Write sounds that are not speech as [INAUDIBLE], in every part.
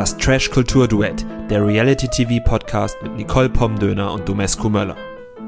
Das Trash-Kultur-Duett, der Reality-TV-Podcast mit Nicole Pomdöner und Domescu Möller.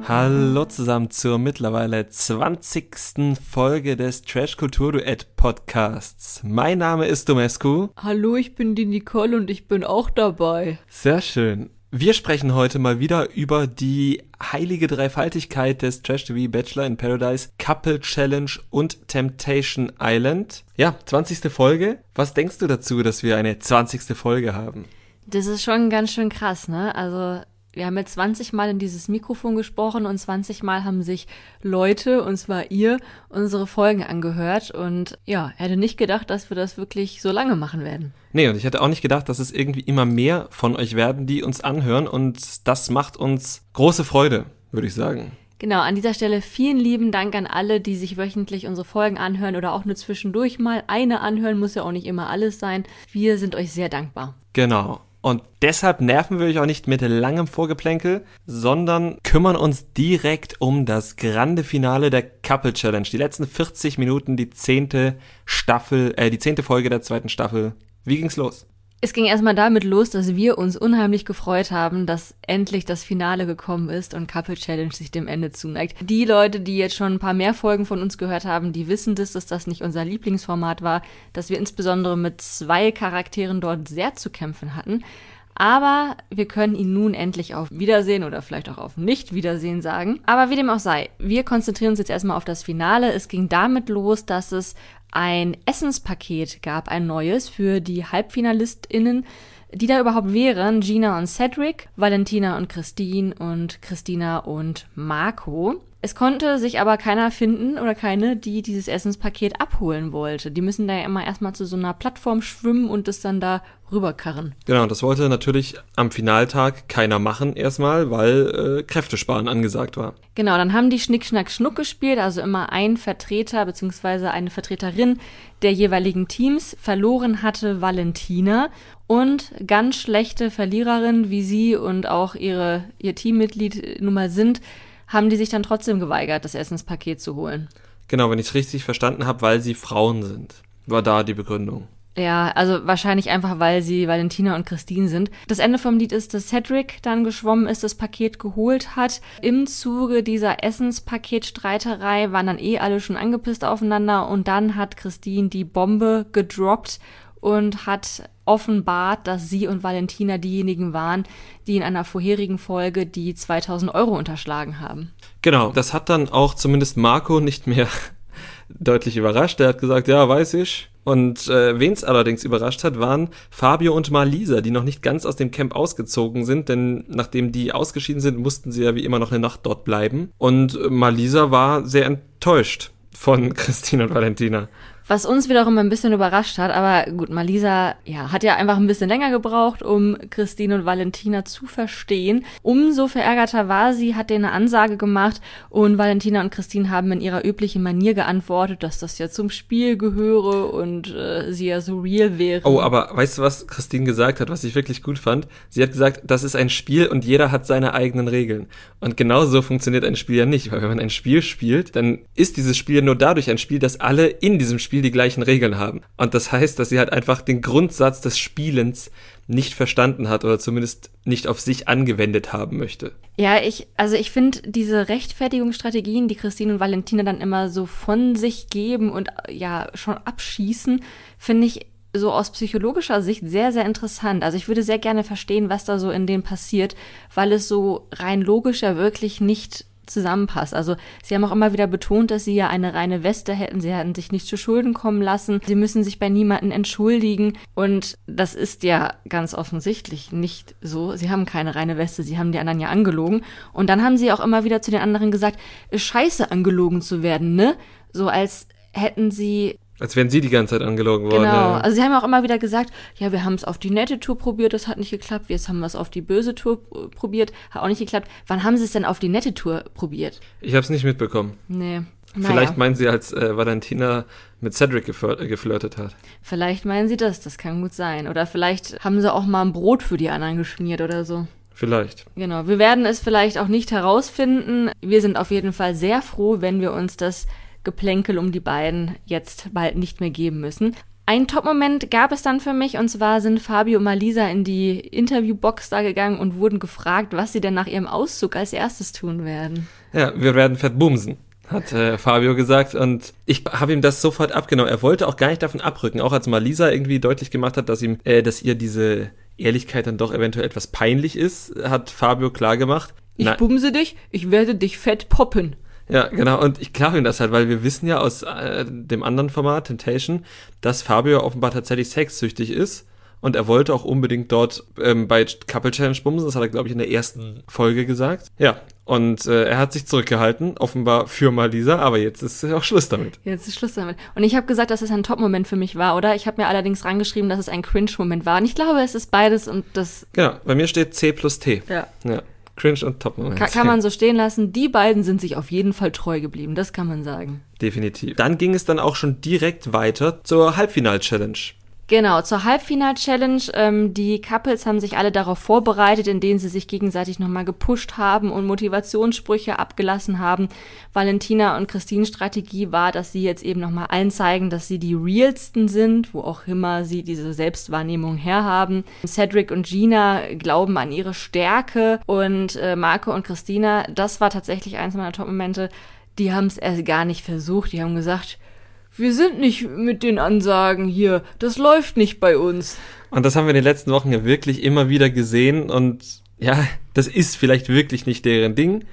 Hallo zusammen zur mittlerweile 20. Folge des Trash-Kultur-Duett-Podcasts. Mein Name ist Domescu. Hallo, ich bin die Nicole und ich bin auch dabei. Sehr schön. Wir sprechen heute mal wieder über die heilige Dreifaltigkeit des Trash TV Bachelor in Paradise, Couple Challenge und Temptation Island. Ja, 20. Folge. Was denkst du dazu, dass wir eine 20. Folge haben? Das ist schon ganz schön krass, ne? Also wir haben jetzt 20 Mal in dieses Mikrofon gesprochen und 20 Mal haben sich Leute, und zwar ihr, unsere Folgen angehört. Und ja, hätte nicht gedacht, dass wir das wirklich so lange machen werden. Nee, und ich hätte auch nicht gedacht, dass es irgendwie immer mehr von euch werden, die uns anhören. Und das macht uns große Freude, würde ich sagen. Genau, an dieser Stelle vielen lieben Dank an alle, die sich wöchentlich unsere Folgen anhören oder auch nur zwischendurch mal eine anhören, muss ja auch nicht immer alles sein. Wir sind euch sehr dankbar. Genau. Und deshalb nerven wir euch auch nicht mit langem Vorgeplänkel, sondern kümmern uns direkt um das grande Finale der Couple Challenge. Die letzten 40 Minuten, die zehnte Staffel, äh, die zehnte Folge der zweiten Staffel. Wie ging's los? Es ging erstmal damit los, dass wir uns unheimlich gefreut haben, dass endlich das Finale gekommen ist und Couple Challenge sich dem Ende zuneigt. Die Leute, die jetzt schon ein paar mehr Folgen von uns gehört haben, die wissen das, dass das nicht unser Lieblingsformat war, dass wir insbesondere mit zwei Charakteren dort sehr zu kämpfen hatten. Aber wir können ihn nun endlich auf Wiedersehen oder vielleicht auch auf Nicht-Wiedersehen sagen. Aber wie dem auch sei, wir konzentrieren uns jetzt erstmal auf das Finale. Es ging damit los, dass es ein Essenspaket gab, ein neues für die HalbfinalistInnen, die da überhaupt wären. Gina und Cedric, Valentina und Christine und Christina und Marco. Es konnte sich aber keiner finden oder keine, die dieses Essenspaket abholen wollte. Die müssen da ja immer erstmal zu so einer Plattform schwimmen und es dann da rüberkarren. Genau, das wollte natürlich am Finaltag keiner machen erstmal, weil äh, Kräftesparen angesagt war. Genau, dann haben die Schnick, Schnack, Schnuck gespielt, also immer ein Vertreter bzw. eine Vertreterin der jeweiligen Teams. Verloren hatte Valentina und ganz schlechte Verliererin, wie sie und auch ihre, ihr Teammitglied nun mal sind, haben die sich dann trotzdem geweigert, das Essenspaket zu holen. Genau, wenn ich es richtig verstanden habe, weil sie Frauen sind. War da die Begründung. Ja, also wahrscheinlich einfach, weil sie Valentina und Christine sind. Das Ende vom Lied ist, dass Cedric dann geschwommen ist, das Paket geholt hat. Im Zuge dieser Essenspaketstreiterei waren dann eh alle schon angepisst aufeinander und dann hat Christine die Bombe gedroppt und hat offenbart, dass sie und Valentina diejenigen waren, die in einer vorherigen Folge die 2000 Euro unterschlagen haben. Genau, das hat dann auch zumindest Marco nicht mehr [LAUGHS] deutlich überrascht. Er hat gesagt, ja, weiß ich. Und äh, wen es allerdings überrascht hat, waren Fabio und Malisa, die noch nicht ganz aus dem Camp ausgezogen sind, denn nachdem die ausgeschieden sind, mussten sie ja wie immer noch eine Nacht dort bleiben. Und Malisa war sehr enttäuscht von [LAUGHS] Christine und Valentina. Was uns wiederum ein bisschen überrascht hat, aber gut, Malisa ja, hat ja einfach ein bisschen länger gebraucht, um Christine und Valentina zu verstehen. Umso verärgerter war sie, hat denen eine Ansage gemacht und Valentina und Christine haben in ihrer üblichen Manier geantwortet, dass das ja zum Spiel gehöre und äh, sie ja so real wäre. Oh, aber weißt du, was Christine gesagt hat, was ich wirklich gut fand? Sie hat gesagt, das ist ein Spiel und jeder hat seine eigenen Regeln. Und genau so funktioniert ein Spiel ja nicht, weil wenn man ein Spiel spielt, dann ist dieses Spiel nur dadurch ein Spiel, dass alle in diesem Spiel Spiel die gleichen Regeln haben. Und das heißt, dass sie halt einfach den Grundsatz des Spielens nicht verstanden hat oder zumindest nicht auf sich angewendet haben möchte. Ja, ich, also ich finde diese Rechtfertigungsstrategien, die Christine und Valentina dann immer so von sich geben und ja schon abschießen, finde ich so aus psychologischer Sicht sehr, sehr interessant. Also ich würde sehr gerne verstehen, was da so in denen passiert, weil es so rein logisch ja wirklich nicht zusammenpasst. Also sie haben auch immer wieder betont, dass sie ja eine reine Weste hätten. Sie hätten sich nicht zu Schulden kommen lassen. Sie müssen sich bei niemanden entschuldigen. Und das ist ja ganz offensichtlich nicht so. Sie haben keine reine Weste. Sie haben die anderen ja angelogen. Und dann haben sie auch immer wieder zu den anderen gesagt, scheiße angelogen zu werden, ne? So als hätten sie als wären sie die ganze Zeit angelogen worden. Genau. Ja. Also sie haben auch immer wieder gesagt, ja, wir haben es auf die nette Tour probiert, das hat nicht geklappt. Jetzt haben wir es auf die böse Tour probiert, hat auch nicht geklappt. Wann haben sie es denn auf die nette Tour probiert? Ich habe es nicht mitbekommen. Nee. Naja. Vielleicht meinen sie, als äh, Valentina mit Cedric äh, geflirtet hat. Vielleicht meinen sie das, das kann gut sein. Oder vielleicht haben sie auch mal ein Brot für die anderen geschmiert oder so. Vielleicht. Genau. Wir werden es vielleicht auch nicht herausfinden. Wir sind auf jeden Fall sehr froh, wenn wir uns das Geplänkel um die beiden jetzt bald nicht mehr geben müssen. Ein Top-Moment gab es dann für mich und zwar sind Fabio und Malisa in die Interviewbox da gegangen und wurden gefragt, was sie denn nach ihrem Auszug als erstes tun werden. Ja, wir werden fett bumsen hat äh, Fabio gesagt und ich habe ihm das sofort abgenommen. Er wollte auch gar nicht davon abrücken, auch als Malisa irgendwie deutlich gemacht hat, dass ihm, äh, dass ihr diese Ehrlichkeit dann doch eventuell etwas peinlich ist, hat Fabio klar gemacht. Ich bumse dich, ich werde dich fett poppen. Ja, genau. Und ich glaube ihm das halt, weil wir wissen ja aus äh, dem anderen Format, Temptation, dass Fabio offenbar tatsächlich sexsüchtig ist. Und er wollte auch unbedingt dort ähm, bei Couple Challenge bumsen. Das hat er, glaube ich, in der ersten Folge gesagt. Ja, und äh, er hat sich zurückgehalten, offenbar für Malisa, aber jetzt ist auch Schluss damit. Jetzt ist Schluss damit. Und ich habe gesagt, dass es ein Top-Moment für mich war, oder? Ich habe mir allerdings rangeschrieben, dass es ein Cringe-Moment war. Und ich glaube, es ist beides und das. Genau, bei mir steht C plus T. Ja. Ja. Cringe und Top-Moment. Kann, kann man so stehen lassen. Die beiden sind sich auf jeden Fall treu geblieben, das kann man sagen. Definitiv. Dann ging es dann auch schon direkt weiter zur Halbfinal-Challenge. Genau, zur Halbfinal-Challenge. Ähm, die Couples haben sich alle darauf vorbereitet, indem sie sich gegenseitig nochmal gepusht haben und Motivationssprüche abgelassen haben. Valentina und Christines Strategie war, dass sie jetzt eben nochmal allen zeigen, dass sie die realsten sind, wo auch immer sie diese Selbstwahrnehmung herhaben. Cedric und Gina glauben an ihre Stärke und äh, Marco und Christina, das war tatsächlich eins meiner Top-Momente. Die haben es erst gar nicht versucht. Die haben gesagt, wir sind nicht mit den Ansagen hier, das läuft nicht bei uns. Und das haben wir in den letzten Wochen ja wirklich immer wieder gesehen und ja, das ist vielleicht wirklich nicht deren Ding.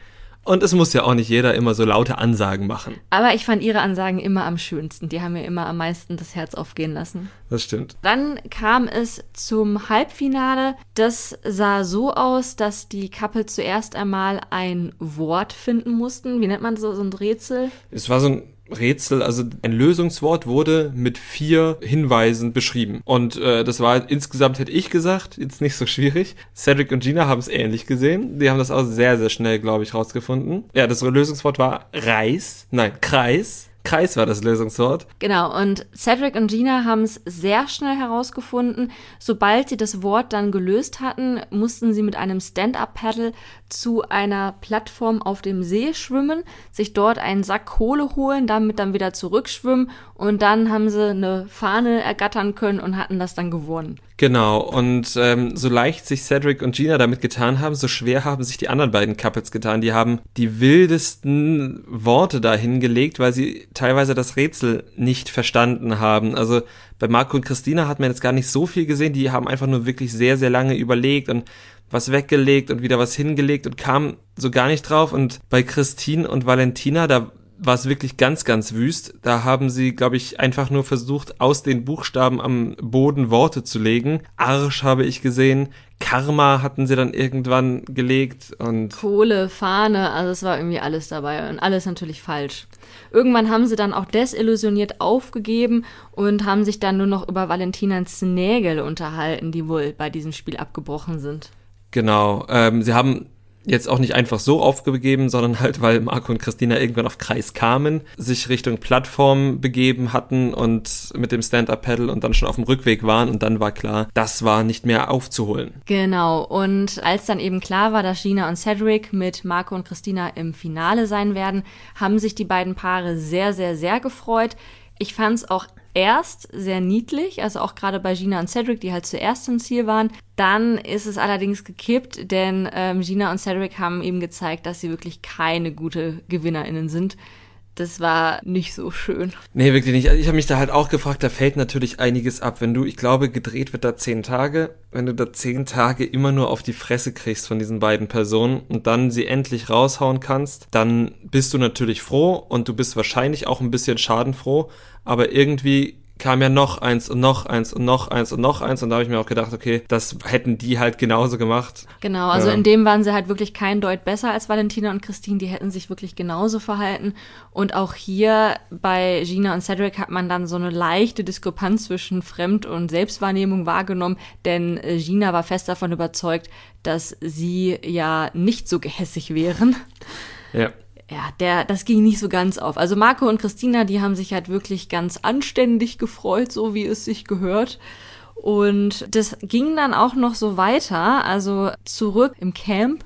Und es muss ja auch nicht jeder immer so laute Ansagen machen. Aber ich fand ihre Ansagen immer am schönsten. Die haben mir immer am meisten das Herz aufgehen lassen. Das stimmt. Dann kam es zum Halbfinale. Das sah so aus, dass die Couple zuerst einmal ein Wort finden mussten. Wie nennt man so, so ein Rätsel? Es war so ein Rätsel, also ein Lösungswort wurde mit vier Hinweisen beschrieben. Und äh, das war insgesamt, hätte ich gesagt, jetzt nicht so schwierig. Cedric und Gina haben es ähnlich gesehen. Die haben das auch sehr, sehr schnell, glaube ich, rausgefunden. Ja, das Lösungswort war Reis. Nein, Kreis. Kreis war das Lösungswort. Genau, und Cedric und Gina haben es sehr schnell herausgefunden. Sobald sie das Wort dann gelöst hatten, mussten sie mit einem Stand-up-Paddle zu einer Plattform auf dem See schwimmen, sich dort einen Sack Kohle holen, damit dann wieder zurückschwimmen und dann haben sie eine Fahne ergattern können und hatten das dann gewonnen. Genau, und ähm, so leicht sich Cedric und Gina damit getan haben, so schwer haben sich die anderen beiden Couples getan. Die haben die wildesten Worte da hingelegt, weil sie teilweise das Rätsel nicht verstanden haben. Also bei Marco und Christina hat man jetzt gar nicht so viel gesehen, die haben einfach nur wirklich sehr, sehr lange überlegt und was weggelegt und wieder was hingelegt und kam so gar nicht drauf. Und bei Christine und Valentina, da war es wirklich ganz, ganz wüst. Da haben sie, glaube ich, einfach nur versucht, aus den Buchstaben am Boden Worte zu legen. Arsch habe ich gesehen. Karma hatten sie dann irgendwann gelegt und. Kohle, Fahne, also es war irgendwie alles dabei und alles natürlich falsch. Irgendwann haben sie dann auch desillusioniert aufgegeben und haben sich dann nur noch über Valentinans Nägel unterhalten, die wohl bei diesem Spiel abgebrochen sind. Genau. Ähm, sie haben jetzt auch nicht einfach so aufgegeben, sondern halt, weil Marco und Christina irgendwann auf Kreis kamen, sich Richtung Plattform begeben hatten und mit dem Stand-Up-Pedal und dann schon auf dem Rückweg waren und dann war klar, das war nicht mehr aufzuholen. Genau, und als dann eben klar war, dass Gina und Cedric mit Marco und Christina im Finale sein werden, haben sich die beiden Paare sehr, sehr, sehr gefreut. Ich fand es auch erst sehr niedlich, also auch gerade bei Gina und Cedric, die halt zuerst im Ziel waren. Dann ist es allerdings gekippt, denn ähm, Gina und Cedric haben eben gezeigt, dass sie wirklich keine gute GewinnerInnen sind. Das war nicht so schön. Nee, wirklich nicht. Also ich habe mich da halt auch gefragt, da fällt natürlich einiges ab. Wenn du, ich glaube, gedreht wird da zehn Tage, wenn du da zehn Tage immer nur auf die Fresse kriegst von diesen beiden Personen und dann sie endlich raushauen kannst, dann bist du natürlich froh und du bist wahrscheinlich auch ein bisschen schadenfroh, aber irgendwie kam ja noch eins und noch eins und noch eins und noch eins und da habe ich mir auch gedacht, okay, das hätten die halt genauso gemacht. Genau, also ja. in dem waren sie halt wirklich kein Deut besser als Valentina und Christine, die hätten sich wirklich genauso verhalten und auch hier bei Gina und Cedric hat man dann so eine leichte Diskrepanz zwischen Fremd- und Selbstwahrnehmung wahrgenommen, denn äh, Gina war fest davon überzeugt, dass sie ja nicht so gehässig wären. Ja ja, der, das ging nicht so ganz auf. Also Marco und Christina, die haben sich halt wirklich ganz anständig gefreut, so wie es sich gehört. Und das ging dann auch noch so weiter. Also zurück im Camp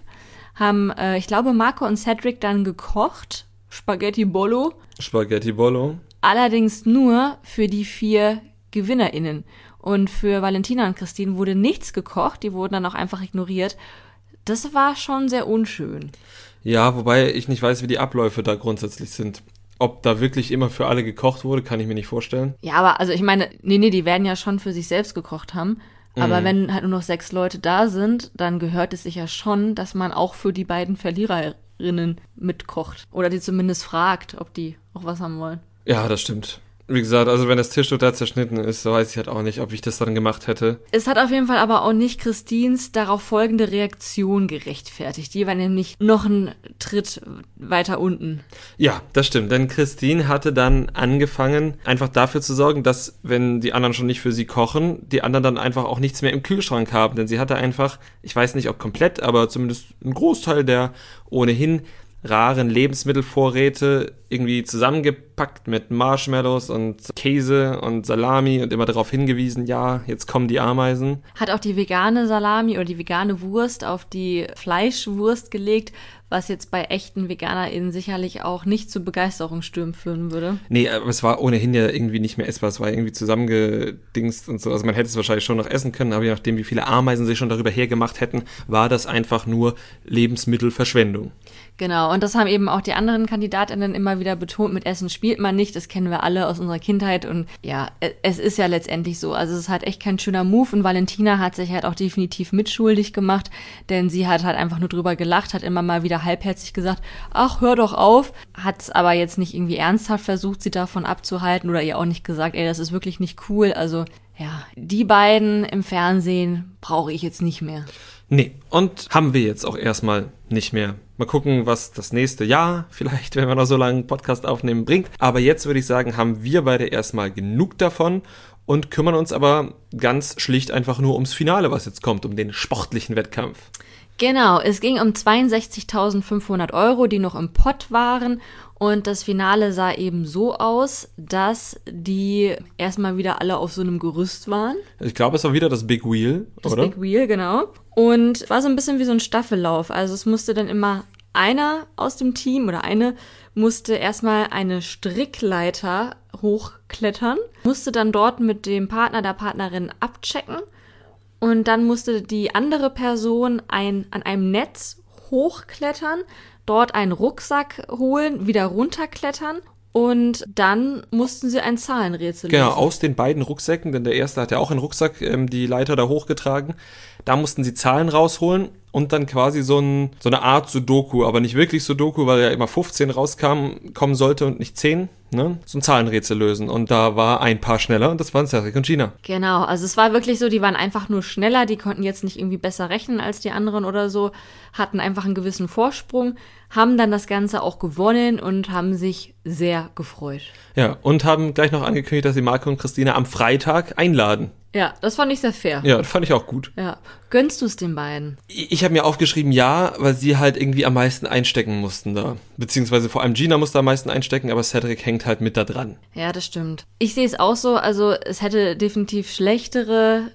haben, äh, ich glaube, Marco und Cedric dann gekocht. Spaghetti Bollo. Spaghetti Bollo. Allerdings nur für die vier GewinnerInnen. Und für Valentina und Christine wurde nichts gekocht, die wurden dann auch einfach ignoriert. Das war schon sehr unschön. Ja, wobei ich nicht weiß, wie die Abläufe da grundsätzlich sind. Ob da wirklich immer für alle gekocht wurde, kann ich mir nicht vorstellen. Ja, aber also ich meine, nee, nee, die werden ja schon für sich selbst gekocht haben. Aber Mhm. wenn halt nur noch sechs Leute da sind, dann gehört es sich ja schon, dass man auch für die beiden Verliererinnen mitkocht. Oder die zumindest fragt, ob die auch was haben wollen. Ja, das stimmt. Wie gesagt, also wenn das Tischtuch da zerschnitten ist, so weiß ich halt auch nicht, ob ich das dann gemacht hätte. Es hat auf jeden Fall aber auch nicht Christins darauf folgende Reaktion gerechtfertigt. Die war nämlich noch einen Tritt weiter unten. Ja, das stimmt. Denn Christine hatte dann angefangen, einfach dafür zu sorgen, dass, wenn die anderen schon nicht für sie kochen, die anderen dann einfach auch nichts mehr im Kühlschrank haben. Denn sie hatte einfach, ich weiß nicht ob komplett, aber zumindest einen Großteil der ohnehin raren Lebensmittelvorräte irgendwie zusammengepackt mit Marshmallows und Käse und Salami und immer darauf hingewiesen, ja, jetzt kommen die Ameisen. Hat auch die vegane Salami oder die vegane Wurst auf die Fleischwurst gelegt, was jetzt bei echten VeganerInnen sicherlich auch nicht zu Begeisterungsstürmen führen würde. Nee, aber es war ohnehin ja irgendwie nicht mehr essbar. Es war irgendwie zusammengedingst und so. Also man hätte es wahrscheinlich schon noch essen können, aber je nachdem, wie viele Ameisen sich schon darüber hergemacht hätten, war das einfach nur Lebensmittelverschwendung. Genau, und das haben eben auch die anderen KandidatInnen immer wieder betont, mit Essen spielt man nicht, das kennen wir alle aus unserer Kindheit und ja, e- es ist ja letztendlich so, also es ist halt echt kein schöner Move und Valentina hat sich halt auch definitiv mitschuldig gemacht, denn sie hat halt einfach nur drüber gelacht, hat immer mal wieder halbherzig gesagt, ach, hör doch auf, hat es aber jetzt nicht irgendwie ernsthaft versucht, sie davon abzuhalten oder ihr auch nicht gesagt, ey, das ist wirklich nicht cool, also ja, die beiden im Fernsehen brauche ich jetzt nicht mehr. Nee, und haben wir jetzt auch erstmal nicht mehr. Mal gucken, was das nächste Jahr [LAUGHS] vielleicht, wenn wir noch so lange einen Podcast aufnehmen, bringt. Aber jetzt würde ich sagen, haben wir beide erstmal genug davon und kümmern uns aber ganz schlicht einfach nur ums Finale, was jetzt kommt, um den sportlichen Wettkampf. Genau, es ging um 62.500 Euro, die noch im Pott waren. Und das Finale sah eben so aus, dass die erstmal wieder alle auf so einem Gerüst waren. Ich glaube, es war wieder das Big Wheel, Das oder? Big Wheel, genau. Und war so ein bisschen wie so ein Staffellauf. Also es musste dann immer einer aus dem Team oder eine musste erstmal eine Strickleiter hochklettern, musste dann dort mit dem Partner der Partnerin abchecken und dann musste die andere Person ein, an einem Netz hochklettern, dort einen Rucksack holen, wieder runterklettern und dann mussten sie ein Zahlenrätsel Genau, lösen. aus den beiden Rucksäcken, denn der erste hat ja auch einen Rucksack, ähm, die Leiter da hochgetragen. Da mussten sie Zahlen rausholen und dann quasi so, ein, so eine Art Sudoku, aber nicht wirklich Sudoku, weil ja immer 15 rauskam, kommen sollte und nicht 10, ne? So ein Zahlenrätsel lösen. Und da war ein paar schneller und das waren Cedric und Gina. Genau, also es war wirklich so, die waren einfach nur schneller, die konnten jetzt nicht irgendwie besser rechnen als die anderen oder so, hatten einfach einen gewissen Vorsprung, haben dann das Ganze auch gewonnen und haben sich sehr gefreut. Ja, und haben gleich noch angekündigt, dass sie Marco und Christina am Freitag einladen. Ja, das fand ich sehr fair. Ja, das fand ich auch gut. Ja. Gönnst du es den beiden? Ich ich habe mir aufgeschrieben, ja, weil sie halt irgendwie am meisten einstecken mussten da. Beziehungsweise vor allem Gina musste am meisten einstecken, aber Cedric hängt halt mit da dran. Ja, das stimmt. Ich sehe es auch so, also es hätte definitiv schlechtere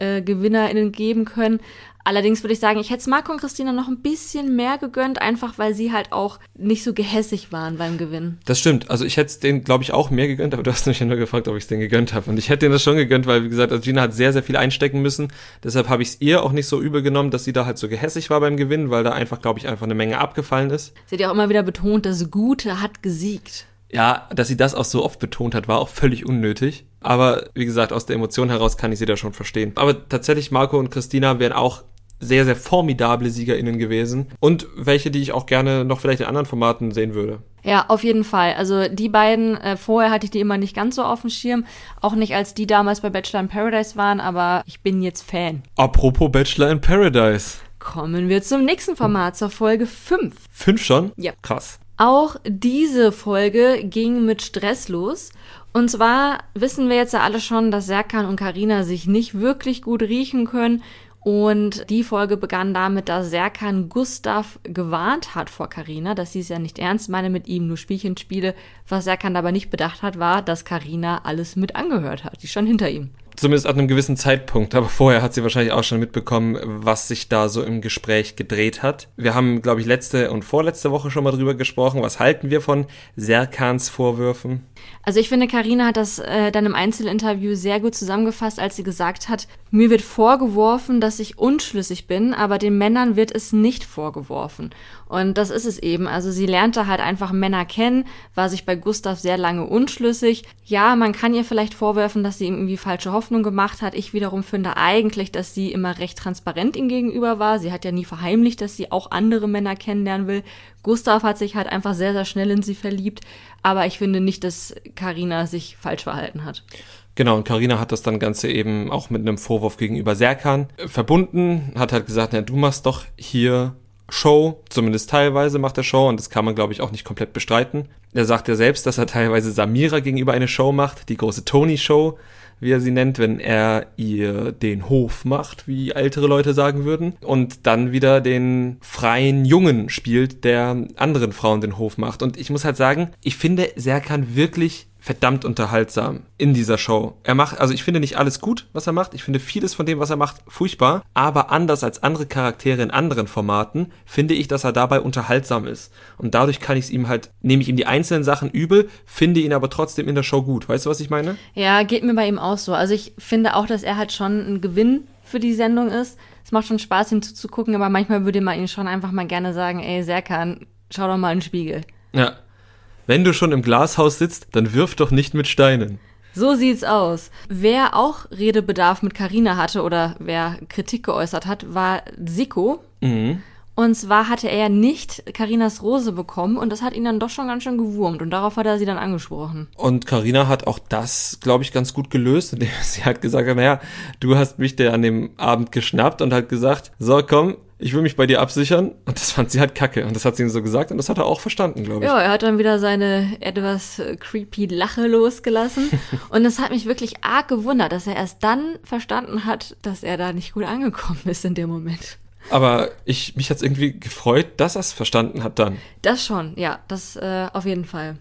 äh, GewinnerInnen geben können. Allerdings würde ich sagen, ich hätte es Marco und Christina noch ein bisschen mehr gegönnt, einfach weil sie halt auch nicht so gehässig waren beim Gewinn. Das stimmt. Also ich hätte es denen, glaube ich, auch mehr gegönnt, aber du hast mich ja nur gefragt, ob ich es denen gegönnt habe. Und ich hätte denen das schon gegönnt, weil, wie gesagt, also Gina hat sehr, sehr viel einstecken müssen. Deshalb habe ich es ihr auch nicht so übel genommen, dass sie da halt so gehässig war beim Gewinn, weil da einfach, glaube ich, einfach eine Menge abgefallen ist. Sie hat ja auch immer wieder betont, das Gute hat gesiegt. Ja, dass sie das auch so oft betont hat, war auch völlig unnötig. Aber wie gesagt, aus der Emotion heraus kann ich sie da schon verstehen. Aber tatsächlich, Marco und Christina wären auch sehr, sehr formidable SiegerInnen gewesen. Und welche, die ich auch gerne noch vielleicht in anderen Formaten sehen würde. Ja, auf jeden Fall. Also die beiden, äh, vorher hatte ich die immer nicht ganz so auf dem Schirm. Auch nicht, als die damals bei Bachelor in Paradise waren, aber ich bin jetzt Fan. Apropos Bachelor in Paradise. Kommen wir zum nächsten Format, zur Folge 5. Fünf schon? Ja. Krass. Auch diese Folge ging mit Stress los. Und zwar wissen wir jetzt ja alle schon, dass Serkan und Karina sich nicht wirklich gut riechen können. Und die Folge begann damit, dass Serkan Gustav gewarnt hat vor Karina, dass sie es ja nicht ernst meine mit ihm, nur Spielchen spiele. Was Serkan aber nicht bedacht hat, war, dass Karina alles mit angehört hat. Die stand hinter ihm. Zumindest ab einem gewissen Zeitpunkt. Aber vorher hat sie wahrscheinlich auch schon mitbekommen, was sich da so im Gespräch gedreht hat. Wir haben, glaube ich, letzte und vorletzte Woche schon mal drüber gesprochen. Was halten wir von Serkans Vorwürfen? Also ich finde, Karina hat das äh, dann im Einzelinterview sehr gut zusammengefasst, als sie gesagt hat, mir wird vorgeworfen, dass ich unschlüssig bin, aber den Männern wird es nicht vorgeworfen. Und das ist es eben. Also sie lernte halt einfach Männer kennen, war sich bei Gustav sehr lange unschlüssig. Ja, man kann ihr vielleicht vorwerfen, dass sie ihm irgendwie falsche Hoffnung gemacht hat. Ich wiederum finde eigentlich, dass sie immer recht transparent ihm gegenüber war. Sie hat ja nie verheimlicht, dass sie auch andere Männer kennenlernen will. Gustav hat sich halt einfach sehr, sehr schnell in sie verliebt. Aber ich finde nicht, dass Karina sich falsch verhalten hat. Genau, und Karina hat das dann Ganze eben auch mit einem Vorwurf gegenüber Serkan verbunden, hat halt gesagt, na, du machst doch hier Show, zumindest teilweise macht er Show und das kann man, glaube ich, auch nicht komplett bestreiten. Er sagt ja selbst, dass er teilweise Samira gegenüber eine Show macht, die große Tony-Show, wie er sie nennt, wenn er ihr den Hof macht, wie ältere Leute sagen würden, und dann wieder den freien Jungen spielt, der anderen Frauen den Hof macht. Und ich muss halt sagen, ich finde, Serkan wirklich verdammt unterhaltsam in dieser Show. Er macht, also ich finde nicht alles gut, was er macht. Ich finde vieles von dem, was er macht, furchtbar. Aber anders als andere Charaktere in anderen Formaten, finde ich, dass er dabei unterhaltsam ist. Und dadurch kann ich es ihm halt, nehme ich ihm die einzelnen Sachen übel, finde ihn aber trotzdem in der Show gut. Weißt du, was ich meine? Ja, geht mir bei ihm auch so. Also ich finde auch, dass er halt schon ein Gewinn für die Sendung ist. Es macht schon Spaß, ihm zuzugucken, aber manchmal würde man ihn schon einfach mal gerne sagen, ey, Serkan, schau doch mal in den Spiegel. Ja, wenn du schon im Glashaus sitzt, dann wirf doch nicht mit Steinen. So sieht's aus. Wer auch Redebedarf mit Karina hatte oder wer Kritik geäußert hat, war Siko. Mhm. Und zwar hatte er nicht Karinas Rose bekommen und das hat ihn dann doch schon ganz schön gewurmt und darauf hat er sie dann angesprochen. Und Karina hat auch das, glaube ich, ganz gut gelöst, indem [LAUGHS] sie hat gesagt, naja, du hast mich der an dem Abend geschnappt und hat gesagt, so komm, ich will mich bei dir absichern. Und das fand sie halt kacke. Und das hat sie ihm so gesagt und das hat er auch verstanden, glaube ich. Ja, er hat dann wieder seine etwas creepy Lache losgelassen. [LAUGHS] und es hat mich wirklich arg gewundert, dass er erst dann verstanden hat, dass er da nicht gut angekommen ist in dem Moment. Aber ich, mich hat's irgendwie gefreut, dass er es verstanden hat dann. Das schon, ja, das äh, auf jeden Fall.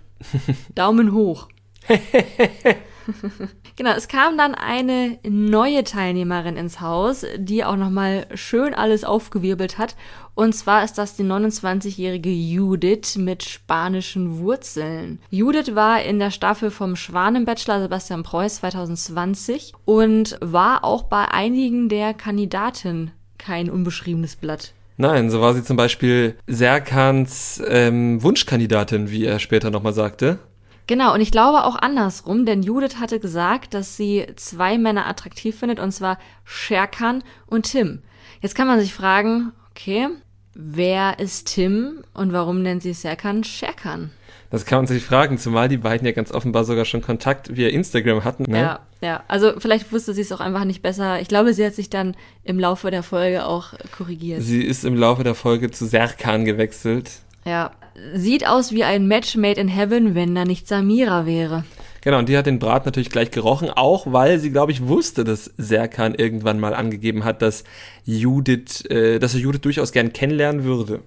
Daumen hoch. [LAUGHS] [LAUGHS] genau, es kam dann eine neue Teilnehmerin ins Haus, die auch nochmal schön alles aufgewirbelt hat. Und zwar ist das die 29-jährige Judith mit spanischen Wurzeln. Judith war in der Staffel vom Schwanenbachelor Sebastian Preuß 2020 und war auch bei einigen der Kandidaten kein unbeschriebenes Blatt. Nein, so war sie zum Beispiel Serkans ähm, Wunschkandidatin, wie er später nochmal sagte. Genau, und ich glaube auch andersrum, denn Judith hatte gesagt, dass sie zwei Männer attraktiv findet, und zwar Sherkan und Tim. Jetzt kann man sich fragen, okay, wer ist Tim und warum nennt sie Serkan Sherkan? Das kann man sich fragen, zumal die beiden ja ganz offenbar sogar schon Kontakt via Instagram hatten. Ne? Ja, ja. Also vielleicht wusste sie es auch einfach nicht besser. Ich glaube, sie hat sich dann im Laufe der Folge auch korrigiert. Sie ist im Laufe der Folge zu Serkan gewechselt. Ja. Sieht aus wie ein Match made in heaven, wenn da nicht Samira wäre. Genau, und die hat den Brat natürlich gleich gerochen, auch weil sie, glaube ich, wusste, dass Serkan irgendwann mal angegeben hat, dass Judith, äh, dass er Judith durchaus gern kennenlernen würde.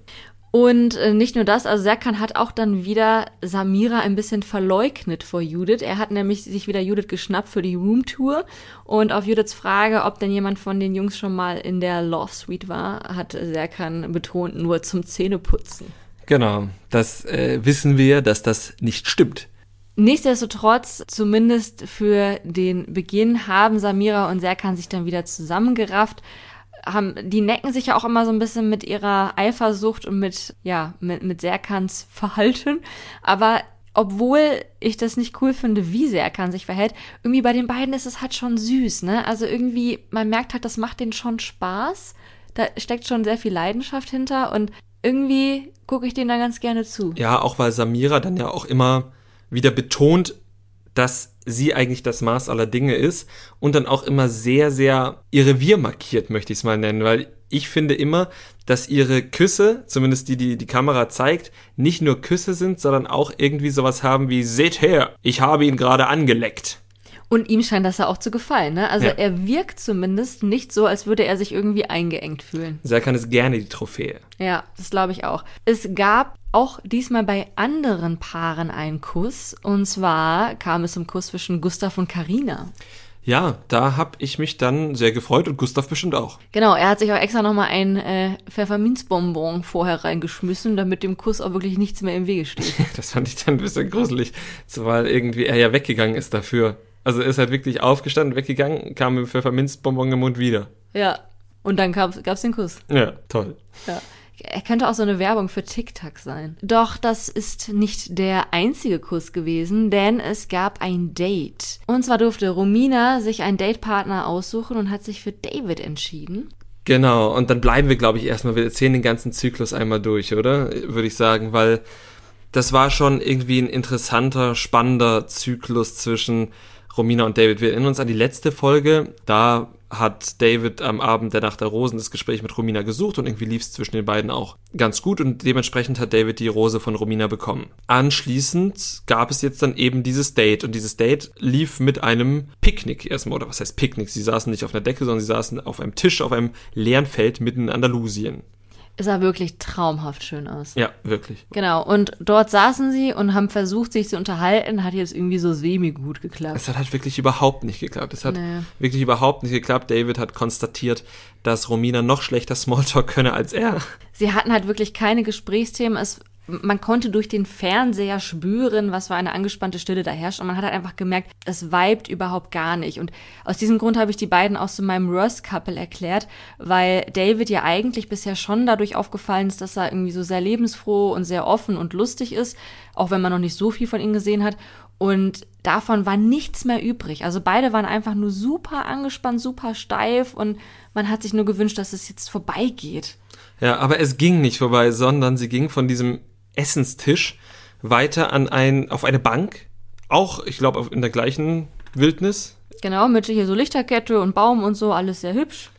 Und äh, nicht nur das, also Serkan hat auch dann wieder Samira ein bisschen verleugnet vor Judith. Er hat nämlich sich wieder Judith geschnappt für die Roomtour. Und auf Judiths Frage, ob denn jemand von den Jungs schon mal in der Love Suite war, hat Serkan betont, nur zum Zähneputzen. Genau, das äh, wissen wir, dass das nicht stimmt. Nichtsdestotrotz, zumindest für den Beginn, haben Samira und Serkan sich dann wieder zusammengerafft, haben, die necken sich ja auch immer so ein bisschen mit ihrer Eifersucht und mit, ja, mit, mit Serkans Verhalten. Aber obwohl ich das nicht cool finde, wie Serkan sich verhält, irgendwie bei den beiden ist es halt schon süß, ne? Also irgendwie, man merkt halt, das macht denen schon Spaß. Da steckt schon sehr viel Leidenschaft hinter und irgendwie gucke ich denen da ganz gerne zu. Ja, auch weil Samira dann ja auch immer wieder betont, dass sie eigentlich das Maß aller Dinge ist und dann auch immer sehr, sehr ihr Revier markiert, möchte ich es mal nennen, weil ich finde immer, dass ihre Küsse, zumindest die, die die Kamera zeigt, nicht nur Küsse sind, sondern auch irgendwie sowas haben wie, seht her, ich habe ihn gerade angeleckt. Und ihm scheint das ja auch zu gefallen, ne? Also ja. er wirkt zumindest nicht so, als würde er sich irgendwie eingeengt fühlen. Serkan ist gerne die Trophäe. Ja, das glaube ich auch. Es gab auch diesmal bei anderen Paaren einen Kuss. Und zwar kam es zum Kuss zwischen Gustav und Karina. Ja, da habe ich mich dann sehr gefreut und Gustav bestimmt auch. Genau, er hat sich auch extra nochmal ein äh, Pfefferminzbonbon vorher reingeschmissen, damit dem Kuss auch wirklich nichts mehr im Wege steht. [LAUGHS] das fand ich dann ein bisschen gruselig, weil irgendwie er ja weggegangen ist dafür. Also er ist halt wirklich aufgestanden, weggegangen, kam mit Pfefferminzbonbon im Mund wieder. Ja, und dann gab es den Kuss. Ja, toll. Ja. Er könnte auch so eine Werbung für TikTok sein. Doch das ist nicht der einzige Kuss gewesen, denn es gab ein Date. Und zwar durfte Romina sich einen Datepartner aussuchen und hat sich für David entschieden. Genau, und dann bleiben wir, glaube ich, erstmal, wir erzählen den ganzen Zyklus einmal durch, oder? Würde ich sagen, weil das war schon irgendwie ein interessanter, spannender Zyklus zwischen Romina und David. Wir erinnern uns an die letzte Folge, da hat David am Abend der Nacht der Rosen das Gespräch mit Romina gesucht und irgendwie lief es zwischen den beiden auch ganz gut und dementsprechend hat David die Rose von Romina bekommen. Anschließend gab es jetzt dann eben dieses Date und dieses Date lief mit einem Picknick erstmal oder was heißt Picknick? Sie saßen nicht auf einer Decke, sondern sie saßen auf einem Tisch auf einem leeren Feld mitten in Andalusien. Es sah wirklich traumhaft schön aus. Ja, wirklich. Genau. Und dort saßen sie und haben versucht, sich zu unterhalten. Hat jetzt irgendwie so semi-gut geklappt. Es hat halt wirklich überhaupt nicht geklappt. Es hat nee. wirklich überhaupt nicht geklappt. David hat konstatiert, dass Romina noch schlechter Smalltalk könne als er. Sie hatten halt wirklich keine Gesprächsthemen. Es man konnte durch den Fernseher spüren, was für eine angespannte Stille da herrscht. Und man hat halt einfach gemerkt, es vibet überhaupt gar nicht. Und aus diesem Grund habe ich die beiden auch zu meinem Rust-Couple erklärt, weil David ja eigentlich bisher schon dadurch aufgefallen ist, dass er irgendwie so sehr lebensfroh und sehr offen und lustig ist, auch wenn man noch nicht so viel von ihm gesehen hat. Und davon war nichts mehr übrig. Also beide waren einfach nur super angespannt, super steif und man hat sich nur gewünscht, dass es jetzt vorbeigeht. Ja, aber es ging nicht vorbei, sondern sie ging von diesem Essenstisch weiter an ein, auf eine Bank. Auch, ich glaube, in der gleichen Wildnis. Genau, mit hier so Lichterkette und Baum und so, alles sehr hübsch.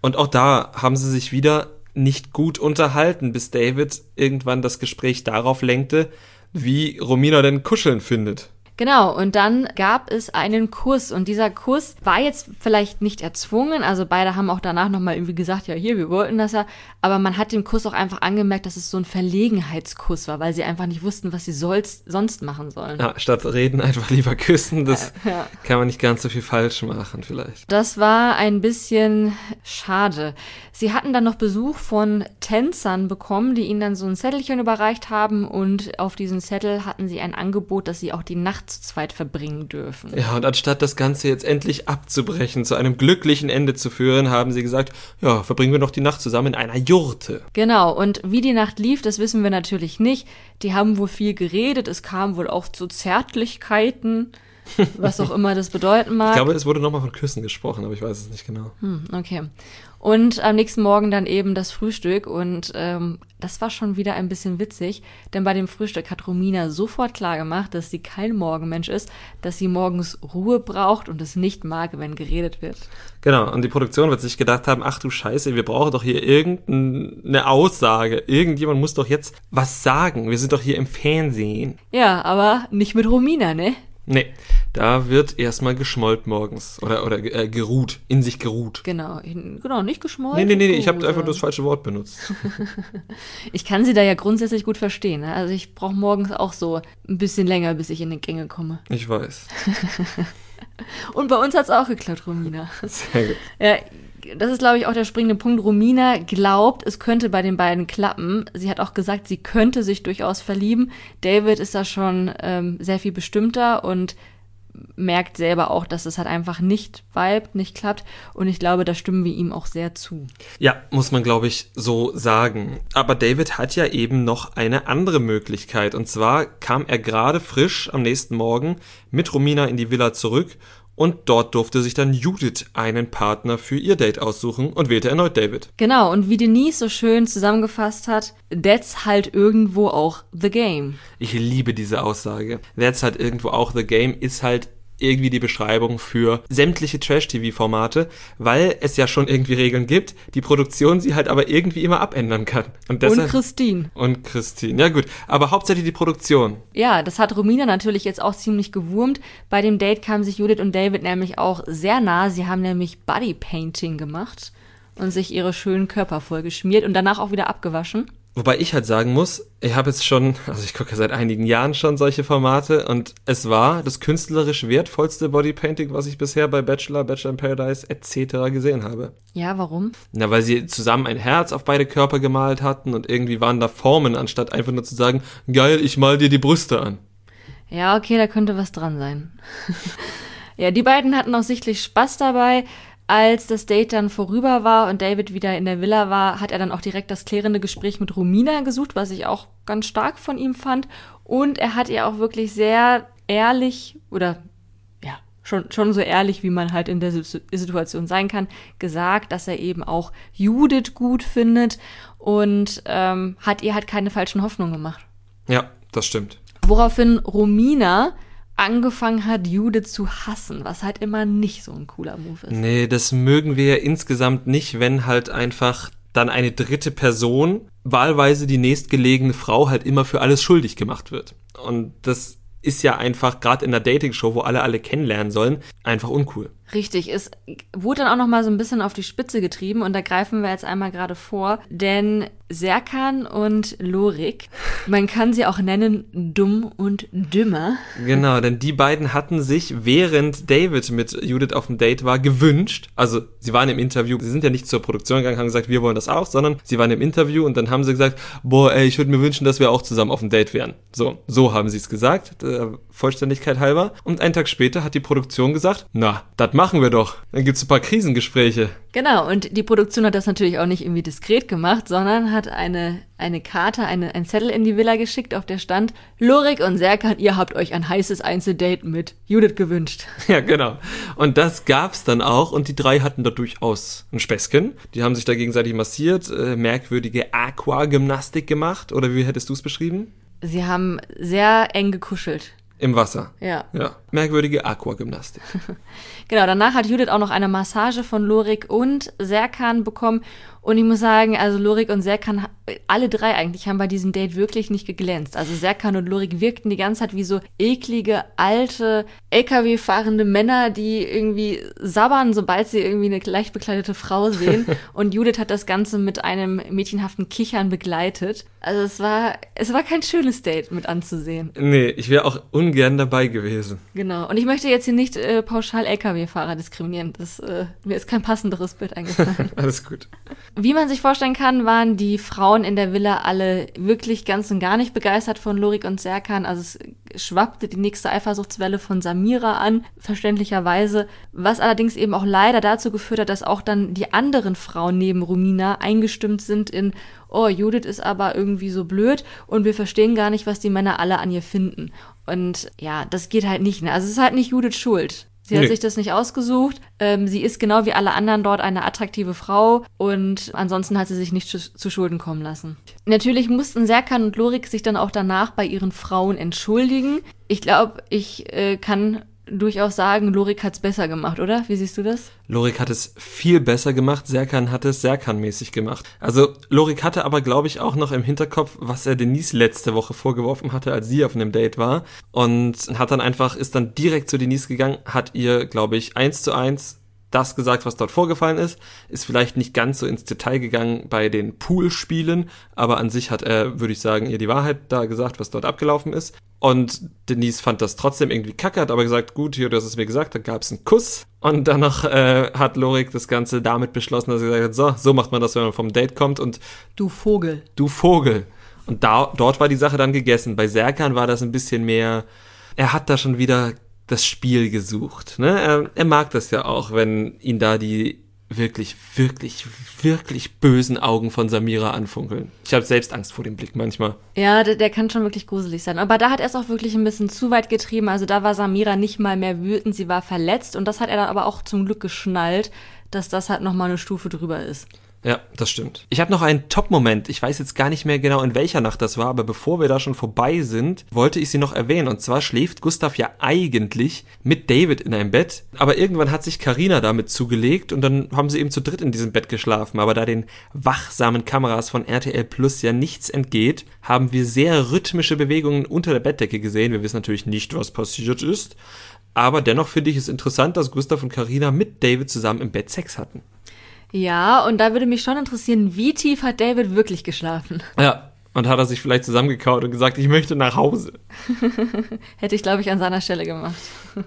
Und auch da haben sie sich wieder nicht gut unterhalten, bis David irgendwann das Gespräch darauf lenkte, wie Romina denn Kuscheln findet. Genau, und dann gab es einen Kuss und dieser Kuss war jetzt vielleicht nicht erzwungen, also beide haben auch danach nochmal irgendwie gesagt, ja hier, wir wollten das ja, aber man hat dem Kuss auch einfach angemerkt, dass es so ein Verlegenheitskuss war, weil sie einfach nicht wussten, was sie sollst, sonst machen sollen. Ja, statt reden [LAUGHS] einfach lieber küssen, das ja, ja. kann man nicht ganz so viel falsch machen vielleicht. Das war ein bisschen schade. Sie hatten dann noch Besuch von Tänzern bekommen, die ihnen dann so ein Zettelchen überreicht haben und auf diesem Zettel hatten sie ein Angebot, dass sie auch die Nacht zu zweit verbringen dürfen. Ja, und anstatt das Ganze jetzt endlich abzubrechen, zu einem glücklichen Ende zu führen, haben sie gesagt, ja, verbringen wir noch die Nacht zusammen in einer Jurte. Genau, und wie die Nacht lief, das wissen wir natürlich nicht. Die haben wohl viel geredet, es kam wohl auch zu Zärtlichkeiten. [LAUGHS] was auch immer das bedeuten mag. Ich glaube, es wurde nochmal von Küssen gesprochen, aber ich weiß es nicht genau. Hm, okay. Und am nächsten Morgen dann eben das Frühstück. Und ähm, das war schon wieder ein bisschen witzig, denn bei dem Frühstück hat Romina sofort klar gemacht, dass sie kein Morgenmensch ist, dass sie morgens Ruhe braucht und es nicht mag, wenn geredet wird. Genau, und die Produktion wird sich gedacht haben, ach du Scheiße, wir brauchen doch hier irgendeine Aussage. Irgendjemand muss doch jetzt was sagen. Wir sind doch hier im Fernsehen. Ja, aber nicht mit Romina, ne? Nee, da wird erstmal geschmollt morgens. Oder, oder äh, geruht, in sich geruht. Genau, in, genau, nicht geschmollt. Nee, nee, nee, ich habe einfach das falsche Wort benutzt. [LAUGHS] ich kann sie da ja grundsätzlich gut verstehen. Ne? Also ich brauche morgens auch so ein bisschen länger, bis ich in den Gänge komme. Ich weiß. [LAUGHS] Und bei uns hat es auch geklappt, Romina. Sehr gut. Ja, das ist, glaube ich, auch der springende Punkt. Romina glaubt, es könnte bei den beiden klappen. Sie hat auch gesagt, sie könnte sich durchaus verlieben. David ist da schon ähm, sehr viel bestimmter und merkt selber auch, dass es halt einfach nicht vibet, nicht klappt. Und ich glaube, da stimmen wir ihm auch sehr zu. Ja, muss man, glaube ich, so sagen. Aber David hat ja eben noch eine andere Möglichkeit. Und zwar kam er gerade frisch am nächsten Morgen mit Romina in die Villa zurück und dort durfte sich dann Judith einen Partner für ihr Date aussuchen und wählte erneut David. Genau, und wie Denise so schön zusammengefasst hat, that's halt irgendwo auch the game. Ich liebe diese Aussage. That's halt irgendwo auch the game ist halt irgendwie die Beschreibung für sämtliche Trash-TV-Formate, weil es ja schon irgendwie Regeln gibt, die Produktion sie halt aber irgendwie immer abändern kann. Und, deshalb, und Christine. Und Christine, ja gut, aber hauptsächlich die Produktion. Ja, das hat Romina natürlich jetzt auch ziemlich gewurmt. Bei dem Date kamen sich Judith und David nämlich auch sehr nah. Sie haben nämlich Bodypainting gemacht und sich ihre schönen Körper voll geschmiert und danach auch wieder abgewaschen. Wobei ich halt sagen muss, ich habe jetzt schon, also ich gucke seit einigen Jahren schon solche Formate und es war das künstlerisch wertvollste Bodypainting, was ich bisher bei Bachelor, Bachelor in Paradise etc. gesehen habe. Ja, warum? Na, weil sie zusammen ein Herz auf beide Körper gemalt hatten und irgendwie waren da Formen, anstatt einfach nur zu sagen, geil, ich mal dir die Brüste an. Ja, okay, da könnte was dran sein. [LAUGHS] ja, die beiden hatten auch sichtlich Spaß dabei. Als das Date dann vorüber war und David wieder in der Villa war, hat er dann auch direkt das klärende Gespräch mit Romina gesucht, was ich auch ganz stark von ihm fand. Und er hat ihr auch wirklich sehr ehrlich oder ja, schon, schon so ehrlich, wie man halt in der Situation sein kann, gesagt, dass er eben auch Judith gut findet und ähm, hat ihr halt keine falschen Hoffnungen gemacht. Ja, das stimmt. Woraufhin Romina angefangen hat, Jude zu hassen, was halt immer nicht so ein cooler Move ist. Nee, das mögen wir ja insgesamt nicht, wenn halt einfach dann eine dritte Person, wahlweise die nächstgelegene Frau, halt immer für alles schuldig gemacht wird. Und das ist ja einfach gerade in der Dating-Show, wo alle alle kennenlernen sollen, einfach uncool. Richtig, es wurde dann auch noch mal so ein bisschen auf die Spitze getrieben und da greifen wir jetzt einmal gerade vor, denn Serkan und Lorik, man kann sie auch nennen dumm und dümmer. Genau, denn die beiden hatten sich, während David mit Judith auf dem Date war, gewünscht, also sie waren im Interview, sie sind ja nicht zur Produktion gegangen, haben gesagt, wir wollen das auch, sondern sie waren im Interview und dann haben sie gesagt, boah, ey, ich würde mir wünschen, dass wir auch zusammen auf dem Date wären. So, so haben sie es gesagt, Vollständigkeit halber. Und einen Tag später hat die Produktion gesagt, na, das machen wir doch. Dann gibt's ein paar Krisengespräche. Genau, und die Produktion hat das natürlich auch nicht irgendwie diskret gemacht, sondern hat eine, eine Karte, eine, ein Zettel in die Villa geschickt, auf der stand, Lorik und Serkan, ihr habt euch ein heißes Einzeldate mit Judith gewünscht. [LAUGHS] Ja, genau. Und das gab's dann auch und die drei hatten da durchaus ein Späßchen. Die haben sich da gegenseitig massiert, äh, merkwürdige Aquagymnastik gemacht, oder wie hättest du es beschrieben? Sie haben sehr eng gekuschelt. Im Wasser. Ja. Ja. Merkwürdige Aquagymnastik. [LAUGHS] genau, danach hat Judith auch noch eine Massage von Lorik und Serkan bekommen. Und ich muss sagen, also Lorik und Serkan, alle drei eigentlich, haben bei diesem Date wirklich nicht geglänzt. Also Serkan und Lorik wirkten die ganze Zeit wie so eklige, alte, LKW-fahrende Männer, die irgendwie sabbern, sobald sie irgendwie eine leicht bekleidete Frau sehen. [LAUGHS] und Judith hat das Ganze mit einem mädchenhaften Kichern begleitet. Also es war, es war kein schönes Date mit anzusehen. Nee, ich wäre auch ungern dabei gewesen. Genau. Und ich möchte jetzt hier nicht äh, pauschal LKW-Fahrer diskriminieren. Das, äh, mir ist kein passenderes Bild eingefallen. [LAUGHS] Alles gut. Wie man sich vorstellen kann, waren die Frauen in der Villa alle wirklich ganz und gar nicht begeistert von Lorik und Serkan. Also es schwappte die nächste Eifersuchtswelle von Samira an, verständlicherweise. Was allerdings eben auch leider dazu geführt hat, dass auch dann die anderen Frauen neben Romina eingestimmt sind in, oh, Judith ist aber irgendwie so blöd und wir verstehen gar nicht, was die Männer alle an ihr finden. Und ja, das geht halt nicht. Ne? Also es ist halt nicht Judiths Schuld. Sie hat nee. sich das nicht ausgesucht. Ähm, sie ist genau wie alle anderen dort eine attraktive Frau und ansonsten hat sie sich nicht zu, zu Schulden kommen lassen. Natürlich mussten Serkan und Lorik sich dann auch danach bei ihren Frauen entschuldigen. Ich glaube, ich äh, kann durchaus sagen, Lorik hat's besser gemacht, oder? Wie siehst du das? Lorik hat es viel besser gemacht, Serkan hat es Serkan-mäßig gemacht. Also Lorik hatte aber, glaube ich, auch noch im Hinterkopf, was er Denise letzte Woche vorgeworfen hatte, als sie auf einem Date war. Und hat dann einfach, ist dann direkt zu Denise gegangen, hat ihr, glaube ich, eins zu eins das gesagt, was dort vorgefallen ist, ist vielleicht nicht ganz so ins Detail gegangen bei den Poolspielen, aber an sich hat er, würde ich sagen, ihr die Wahrheit da gesagt, was dort abgelaufen ist. Und Denise fand das trotzdem irgendwie kacke, hat aber gesagt, gut, hier, du hast es mir gesagt, da gab es einen Kuss. Und dann noch äh, hat Lorik das Ganze damit beschlossen, dass er gesagt hat, so, so macht man das, wenn man vom Date kommt und Du Vogel. Du Vogel. Und da, dort war die Sache dann gegessen. Bei Serkan war das ein bisschen mehr, er hat da schon wieder das Spiel gesucht. Ne? Er, er mag das ja auch, wenn ihn da die wirklich, wirklich, wirklich bösen Augen von Samira anfunkeln. Ich habe selbst Angst vor dem Blick manchmal. Ja, der, der, kann schon wirklich gruselig sein. Aber da hat er es auch wirklich ein bisschen zu weit getrieben. Also da war Samira nicht mal mehr wütend, sie war verletzt. Und das hat er dann aber auch zum Glück geschnallt, dass das halt nochmal eine Stufe drüber ist. Ja, das stimmt. Ich habe noch einen Top-Moment. Ich weiß jetzt gar nicht mehr genau, in welcher Nacht das war, aber bevor wir da schon vorbei sind, wollte ich sie noch erwähnen. Und zwar schläft Gustav ja eigentlich mit David in einem Bett. Aber irgendwann hat sich Karina damit zugelegt und dann haben sie eben zu dritt in diesem Bett geschlafen. Aber da den wachsamen Kameras von RTL Plus ja nichts entgeht, haben wir sehr rhythmische Bewegungen unter der Bettdecke gesehen. Wir wissen natürlich nicht, was passiert ist. Aber dennoch finde ich es interessant, dass Gustav und Karina mit David zusammen im Bett Sex hatten. Ja, und da würde mich schon interessieren, wie tief hat David wirklich geschlafen? [LAUGHS] Ja, und hat er sich vielleicht zusammengekaut und gesagt, ich möchte nach Hause. [LAUGHS] Hätte ich, glaube ich, an seiner Stelle gemacht. [LAUGHS]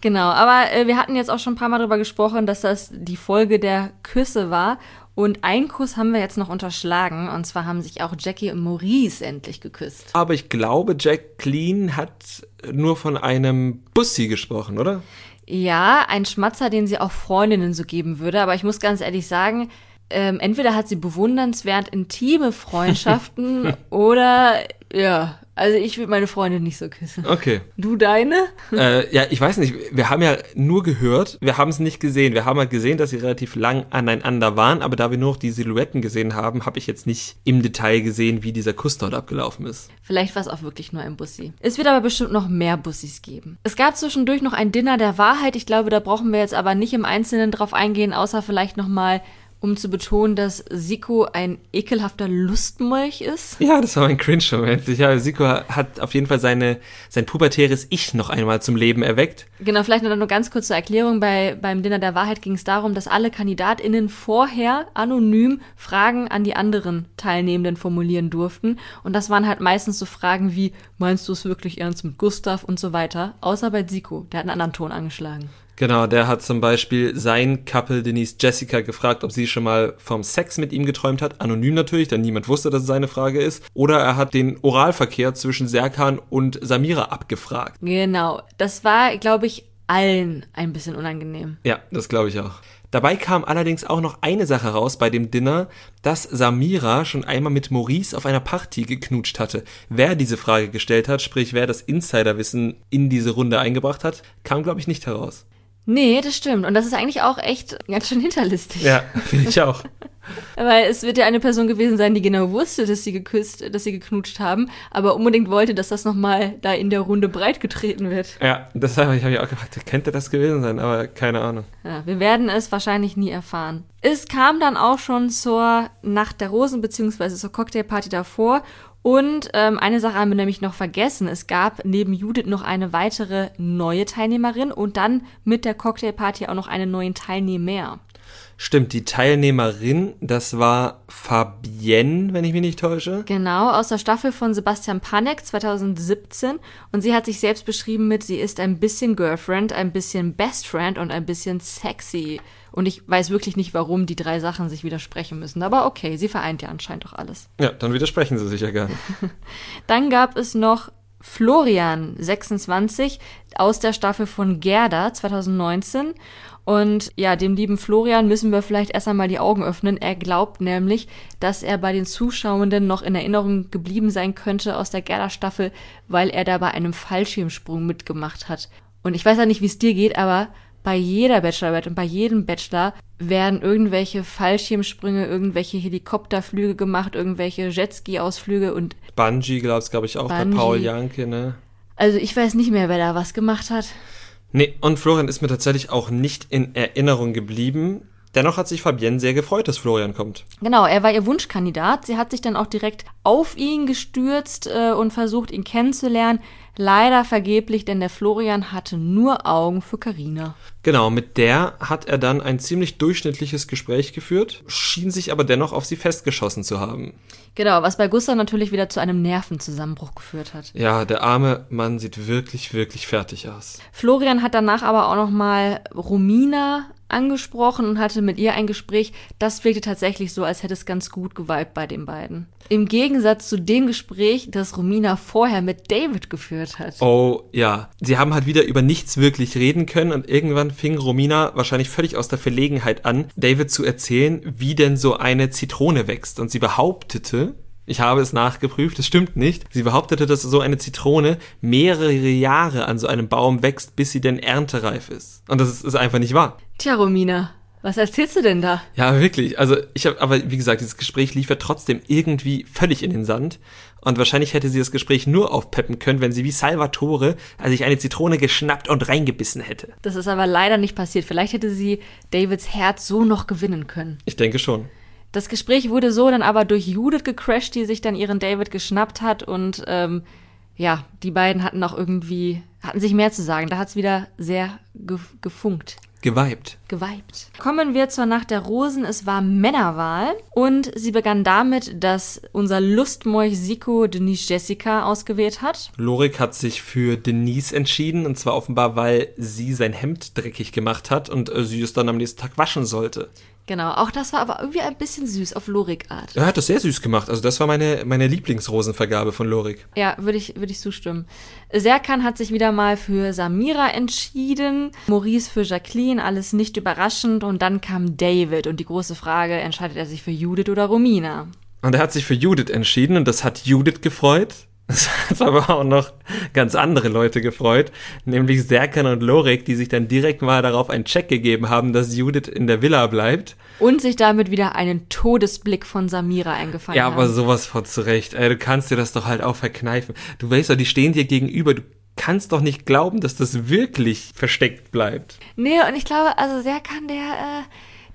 genau, aber äh, wir hatten jetzt auch schon ein paar Mal darüber gesprochen, dass das die Folge der Küsse war. Und einen Kuss haben wir jetzt noch unterschlagen. Und zwar haben sich auch Jackie und Maurice endlich geküsst. Aber ich glaube, Jacqueline hat nur von einem Bussi gesprochen, oder? Ja, ein Schmatzer, den sie auch Freundinnen so geben würde. Aber ich muss ganz ehrlich sagen, ähm, entweder hat sie bewundernswert intime Freundschaften [LAUGHS] oder ja, also ich würde meine Freundin nicht so küssen. Okay. Du deine? Äh, ja, ich weiß nicht. Wir haben ja nur gehört, wir haben es nicht gesehen. Wir haben halt gesehen, dass sie relativ lang aneinander waren, aber da wir nur noch die Silhouetten gesehen haben, habe ich jetzt nicht im Detail gesehen, wie dieser Kuss dort abgelaufen ist. Vielleicht war es auch wirklich nur ein Bussi. Es wird aber bestimmt noch mehr Bussis geben. Es gab zwischendurch noch ein Dinner der Wahrheit. Ich glaube, da brauchen wir jetzt aber nicht im Einzelnen drauf eingehen, außer vielleicht nochmal um zu betonen, dass Siko ein ekelhafter Lustmolch ist. Ja, das war mein Cringe-Moment. Ja, Siko hat auf jeden Fall seine, sein pubertäres Ich noch einmal zum Leben erweckt. Genau, vielleicht noch nur ganz kurz zur Erklärung. Bei, beim Dinner der Wahrheit ging es darum, dass alle KandidatInnen vorher anonym Fragen an die anderen Teilnehmenden formulieren durften. Und das waren halt meistens so Fragen wie, meinst du es wirklich ernst mit Gustav und so weiter. Außer bei Siko, der hat einen anderen Ton angeschlagen. Genau, der hat zum Beispiel sein Couple Denise Jessica gefragt, ob sie schon mal vom Sex mit ihm geträumt hat. Anonym natürlich, denn niemand wusste, dass es seine Frage ist. Oder er hat den Oralverkehr zwischen Serkan und Samira abgefragt. Genau, das war, glaube ich, allen ein bisschen unangenehm. Ja, das glaube ich auch. Dabei kam allerdings auch noch eine Sache raus bei dem Dinner, dass Samira schon einmal mit Maurice auf einer Party geknutscht hatte. Wer diese Frage gestellt hat, sprich wer das Insiderwissen in diese Runde eingebracht hat, kam glaube ich nicht heraus. Nee, das stimmt. Und das ist eigentlich auch echt ganz schön hinterlistig. Ja, [LAUGHS] finde ich auch. [LAUGHS] Weil es wird ja eine Person gewesen sein, die genau wusste, dass sie geküsst, dass sie geknutscht haben, aber unbedingt wollte, dass das nochmal da in der Runde breitgetreten wird. Ja, das habe ich, hab ich auch gefragt, könnte das gewesen sein, aber keine Ahnung. Ja, wir werden es wahrscheinlich nie erfahren. Es kam dann auch schon zur Nacht der Rosen, beziehungsweise zur Cocktailparty davor und ähm, eine Sache haben wir nämlich noch vergessen. Es gab neben Judith noch eine weitere neue Teilnehmerin und dann mit der Cocktailparty auch noch einen neuen Teilnehmer. Stimmt, die Teilnehmerin, das war Fabienne, wenn ich mich nicht täusche. Genau, aus der Staffel von Sebastian Panek 2017. Und sie hat sich selbst beschrieben mit, sie ist ein bisschen Girlfriend, ein bisschen Best Friend und ein bisschen sexy. Und ich weiß wirklich nicht, warum die drei Sachen sich widersprechen müssen. Aber okay, sie vereint ja anscheinend doch alles. Ja, dann widersprechen sie sich ja gerne. [LAUGHS] dann gab es noch Florian, 26, aus der Staffel von Gerda 2019. Und ja, dem lieben Florian müssen wir vielleicht erst einmal die Augen öffnen. Er glaubt nämlich, dass er bei den Zuschauenden noch in Erinnerung geblieben sein könnte aus der Gerda-Staffel, weil er da bei einem Fallschirmsprung mitgemacht hat. Und ich weiß ja nicht, wie es dir geht, aber bei jeder Bachelorarbeit und bei jedem Bachelor werden irgendwelche Fallschirmsprünge, irgendwelche Helikopterflüge gemacht, irgendwelche Jetski-Ausflüge und Bungee glaub's, glaube ich, auch Bungee. bei Paul Janke, ne? Also ich weiß nicht mehr, wer da was gemacht hat. Nee, und Florian ist mir tatsächlich auch nicht in Erinnerung geblieben. Dennoch hat sich Fabienne sehr gefreut, dass Florian kommt. Genau, er war ihr Wunschkandidat. Sie hat sich dann auch direkt auf ihn gestürzt äh, und versucht, ihn kennenzulernen. Leider vergeblich, denn der Florian hatte nur Augen für Karina. Genau, mit der hat er dann ein ziemlich durchschnittliches Gespräch geführt, schien sich aber dennoch auf sie festgeschossen zu haben. Genau, was bei Gustav natürlich wieder zu einem Nervenzusammenbruch geführt hat. Ja, der arme Mann sieht wirklich, wirklich fertig aus. Florian hat danach aber auch noch mal Romina angesprochen und hatte mit ihr ein Gespräch. Das wirkte tatsächlich so, als hätte es ganz gut geweibt bei den beiden. Im Gegensatz zu dem Gespräch, das Romina vorher mit David geführt hat. Oh ja, sie haben halt wieder über nichts wirklich reden können und irgendwann fing Romina wahrscheinlich völlig aus der Verlegenheit an, David zu erzählen, wie denn so eine Zitrone wächst. Und sie behauptete, ich habe es nachgeprüft, es stimmt nicht. Sie behauptete, dass so eine Zitrone mehrere Jahre an so einem Baum wächst, bis sie denn erntereif ist. Und das ist, ist einfach nicht wahr. Tja, Romina, was erzählst du denn da? Ja, wirklich. Also ich habe, aber wie gesagt, dieses Gespräch lief ja trotzdem irgendwie völlig in den Sand. Und wahrscheinlich hätte sie das Gespräch nur aufpeppen können, wenn sie wie Salvatore also sich eine Zitrone geschnappt und reingebissen hätte. Das ist aber leider nicht passiert. Vielleicht hätte sie Davids Herz so noch gewinnen können. Ich denke schon. Das Gespräch wurde so dann aber durch Judith gecrashed, die sich dann ihren David geschnappt hat und ähm, ja, die beiden hatten auch irgendwie, hatten sich mehr zu sagen. Da hat's wieder sehr ge gefunkt. Geweibt. geweibt. Kommen wir zur Nacht der Rosen. Es war Männerwahl und sie begann damit, dass unser Lustmolch Siko Denise Jessica ausgewählt hat. Lorik hat sich für Denise entschieden und zwar offenbar, weil sie sein Hemd dreckig gemacht hat und äh, sie es dann am nächsten Tag waschen sollte. Genau, auch das war aber irgendwie ein bisschen süß auf Lorik-Art. Er hat das sehr süß gemacht. Also das war meine, meine Lieblingsrosenvergabe von Lorik. Ja, würde ich, würde ich zustimmen. Serkan hat sich wieder mal für Samira entschieden, Maurice für Jacqueline, alles nicht überraschend. Und dann kam David und die große Frage, entscheidet er sich für Judith oder Romina? Und er hat sich für Judith entschieden und das hat Judith gefreut. Das hat aber auch noch ganz andere Leute gefreut, nämlich Serkan und Lorik, die sich dann direkt mal darauf einen Check gegeben haben, dass Judith in der Villa bleibt. Und sich damit wieder einen Todesblick von Samira eingefangen Ja, haben. aber sowas von zurecht. Ey, du kannst dir das doch halt auch verkneifen. Du weißt doch, die stehen dir gegenüber. Du kannst doch nicht glauben, dass das wirklich versteckt bleibt. Nee, und ich glaube, also Serkan, der, äh,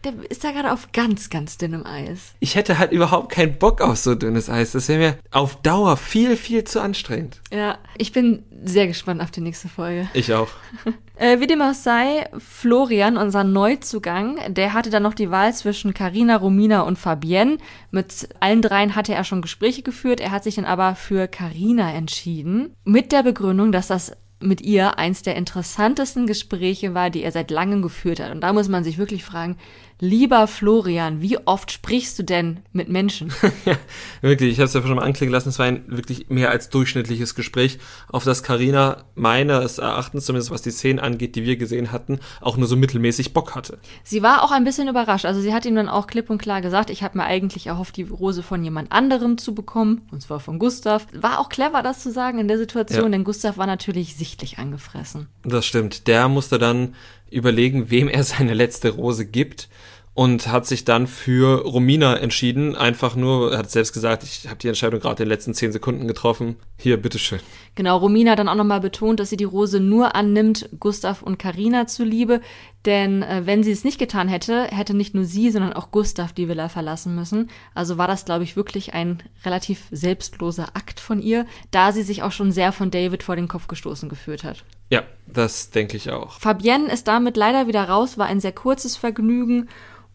der ist da gerade auf ganz, ganz dünnem Eis. Ich hätte halt überhaupt keinen Bock auf so dünnes Eis. Das wäre mir auf Dauer viel, viel zu anstrengend. Ja, ich bin sehr gespannt auf die nächste Folge. Ich auch. [LAUGHS] Äh, wie dem auch sei, Florian, unser Neuzugang, der hatte dann noch die Wahl zwischen Carina, Romina und Fabienne. Mit allen dreien hatte er schon Gespräche geführt. Er hat sich dann aber für Carina entschieden. Mit der Begründung, dass das mit ihr eins der interessantesten Gespräche war, die er seit langem geführt hat. Und da muss man sich wirklich fragen, lieber Florian, wie oft sprichst du denn mit Menschen? [LAUGHS] ja, wirklich, ich habe es ja schon mal anklingen lassen, es war ein wirklich mehr als durchschnittliches Gespräch, auf das Karina meines Erachtens, zumindest was die Szenen angeht, die wir gesehen hatten, auch nur so mittelmäßig Bock hatte. Sie war auch ein bisschen überrascht. Also sie hat ihm dann auch klipp und klar gesagt, ich habe mir eigentlich erhofft, die Rose von jemand anderem zu bekommen, und zwar von Gustav. War auch clever, das zu sagen in der Situation, Ja. denn Gustav war natürlich sichtlich angefressen. Das stimmt. Der musste dann überlegen, wem er seine letzte Rose gibt und hat sich dann für Romina entschieden. Einfach nur, er hat selbst gesagt, ich habe die Entscheidung gerade in den letzten zehn Sekunden getroffen. Hier, bitteschön. Genau, Romina dann auch nochmal betont, dass sie die Rose nur annimmt, Gustav und Karina zuliebe. Denn äh, wenn sie es nicht getan hätte, hätte nicht nur sie, sondern auch Gustav die Villa verlassen müssen. Also war das, glaube ich, wirklich ein relativ selbstloser Akt von ihr, da sie sich auch schon sehr von David vor den Kopf gestoßen gefühlt hat. Ja, das denke ich auch. Fabienne ist damit leider wieder raus, war ein sehr kurzes Vergnügen.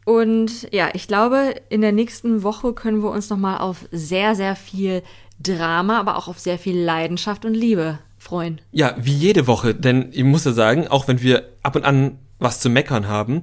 Und ja, ich glaube, in der nächsten Woche können wir uns nochmal auf sehr, sehr viel Drama, aber auch auf sehr viel Leidenschaft und Liebe freuen. Ja, wie jede Woche, denn ich muss ja sagen, auch wenn wir ab und an was zu meckern haben,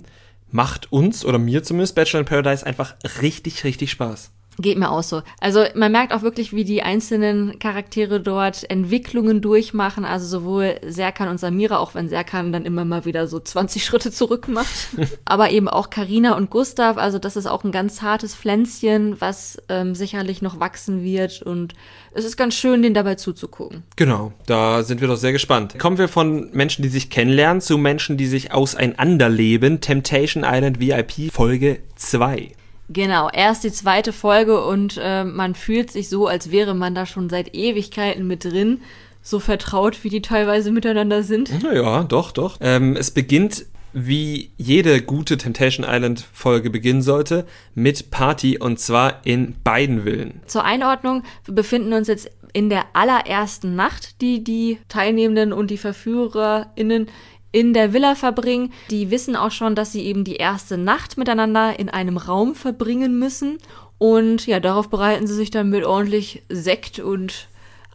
macht uns oder mir zumindest Bachelor in Paradise einfach richtig, richtig Spaß. Geht mir auch so. Also man merkt auch wirklich, wie die einzelnen Charaktere dort Entwicklungen durchmachen. Also sowohl Serkan und Samira, auch wenn Serkan dann immer mal wieder so 20 Schritte zurück macht. [LAUGHS] Aber eben auch Karina und Gustav. Also das ist auch ein ganz zartes Pflänzchen, was ähm, sicherlich noch wachsen wird. Und es ist ganz schön, den dabei zuzugucken. Genau, da sind wir doch sehr gespannt. Kommen wir von Menschen, die sich kennenlernen, zu Menschen, die sich auseinanderleben. Temptation Island VIP Folge 2. Genau, erst die zweite Folge und äh, man fühlt sich so, als wäre man da schon seit Ewigkeiten mit drin. So vertraut, wie die teilweise miteinander sind. Naja, doch, doch. Ähm, es beginnt, wie jede gute Temptation Island Folge beginnen sollte, mit Party und zwar in beiden Villen. Zur Einordnung, wir befinden uns jetzt in der allerersten Nacht, die die Teilnehmenden und die VerführerInnen in der Villa verbringen. Die wissen auch schon, dass sie eben die erste Nacht miteinander in einem Raum verbringen müssen. Und ja, darauf bereiten sie sich dann mit ordentlich Sekt und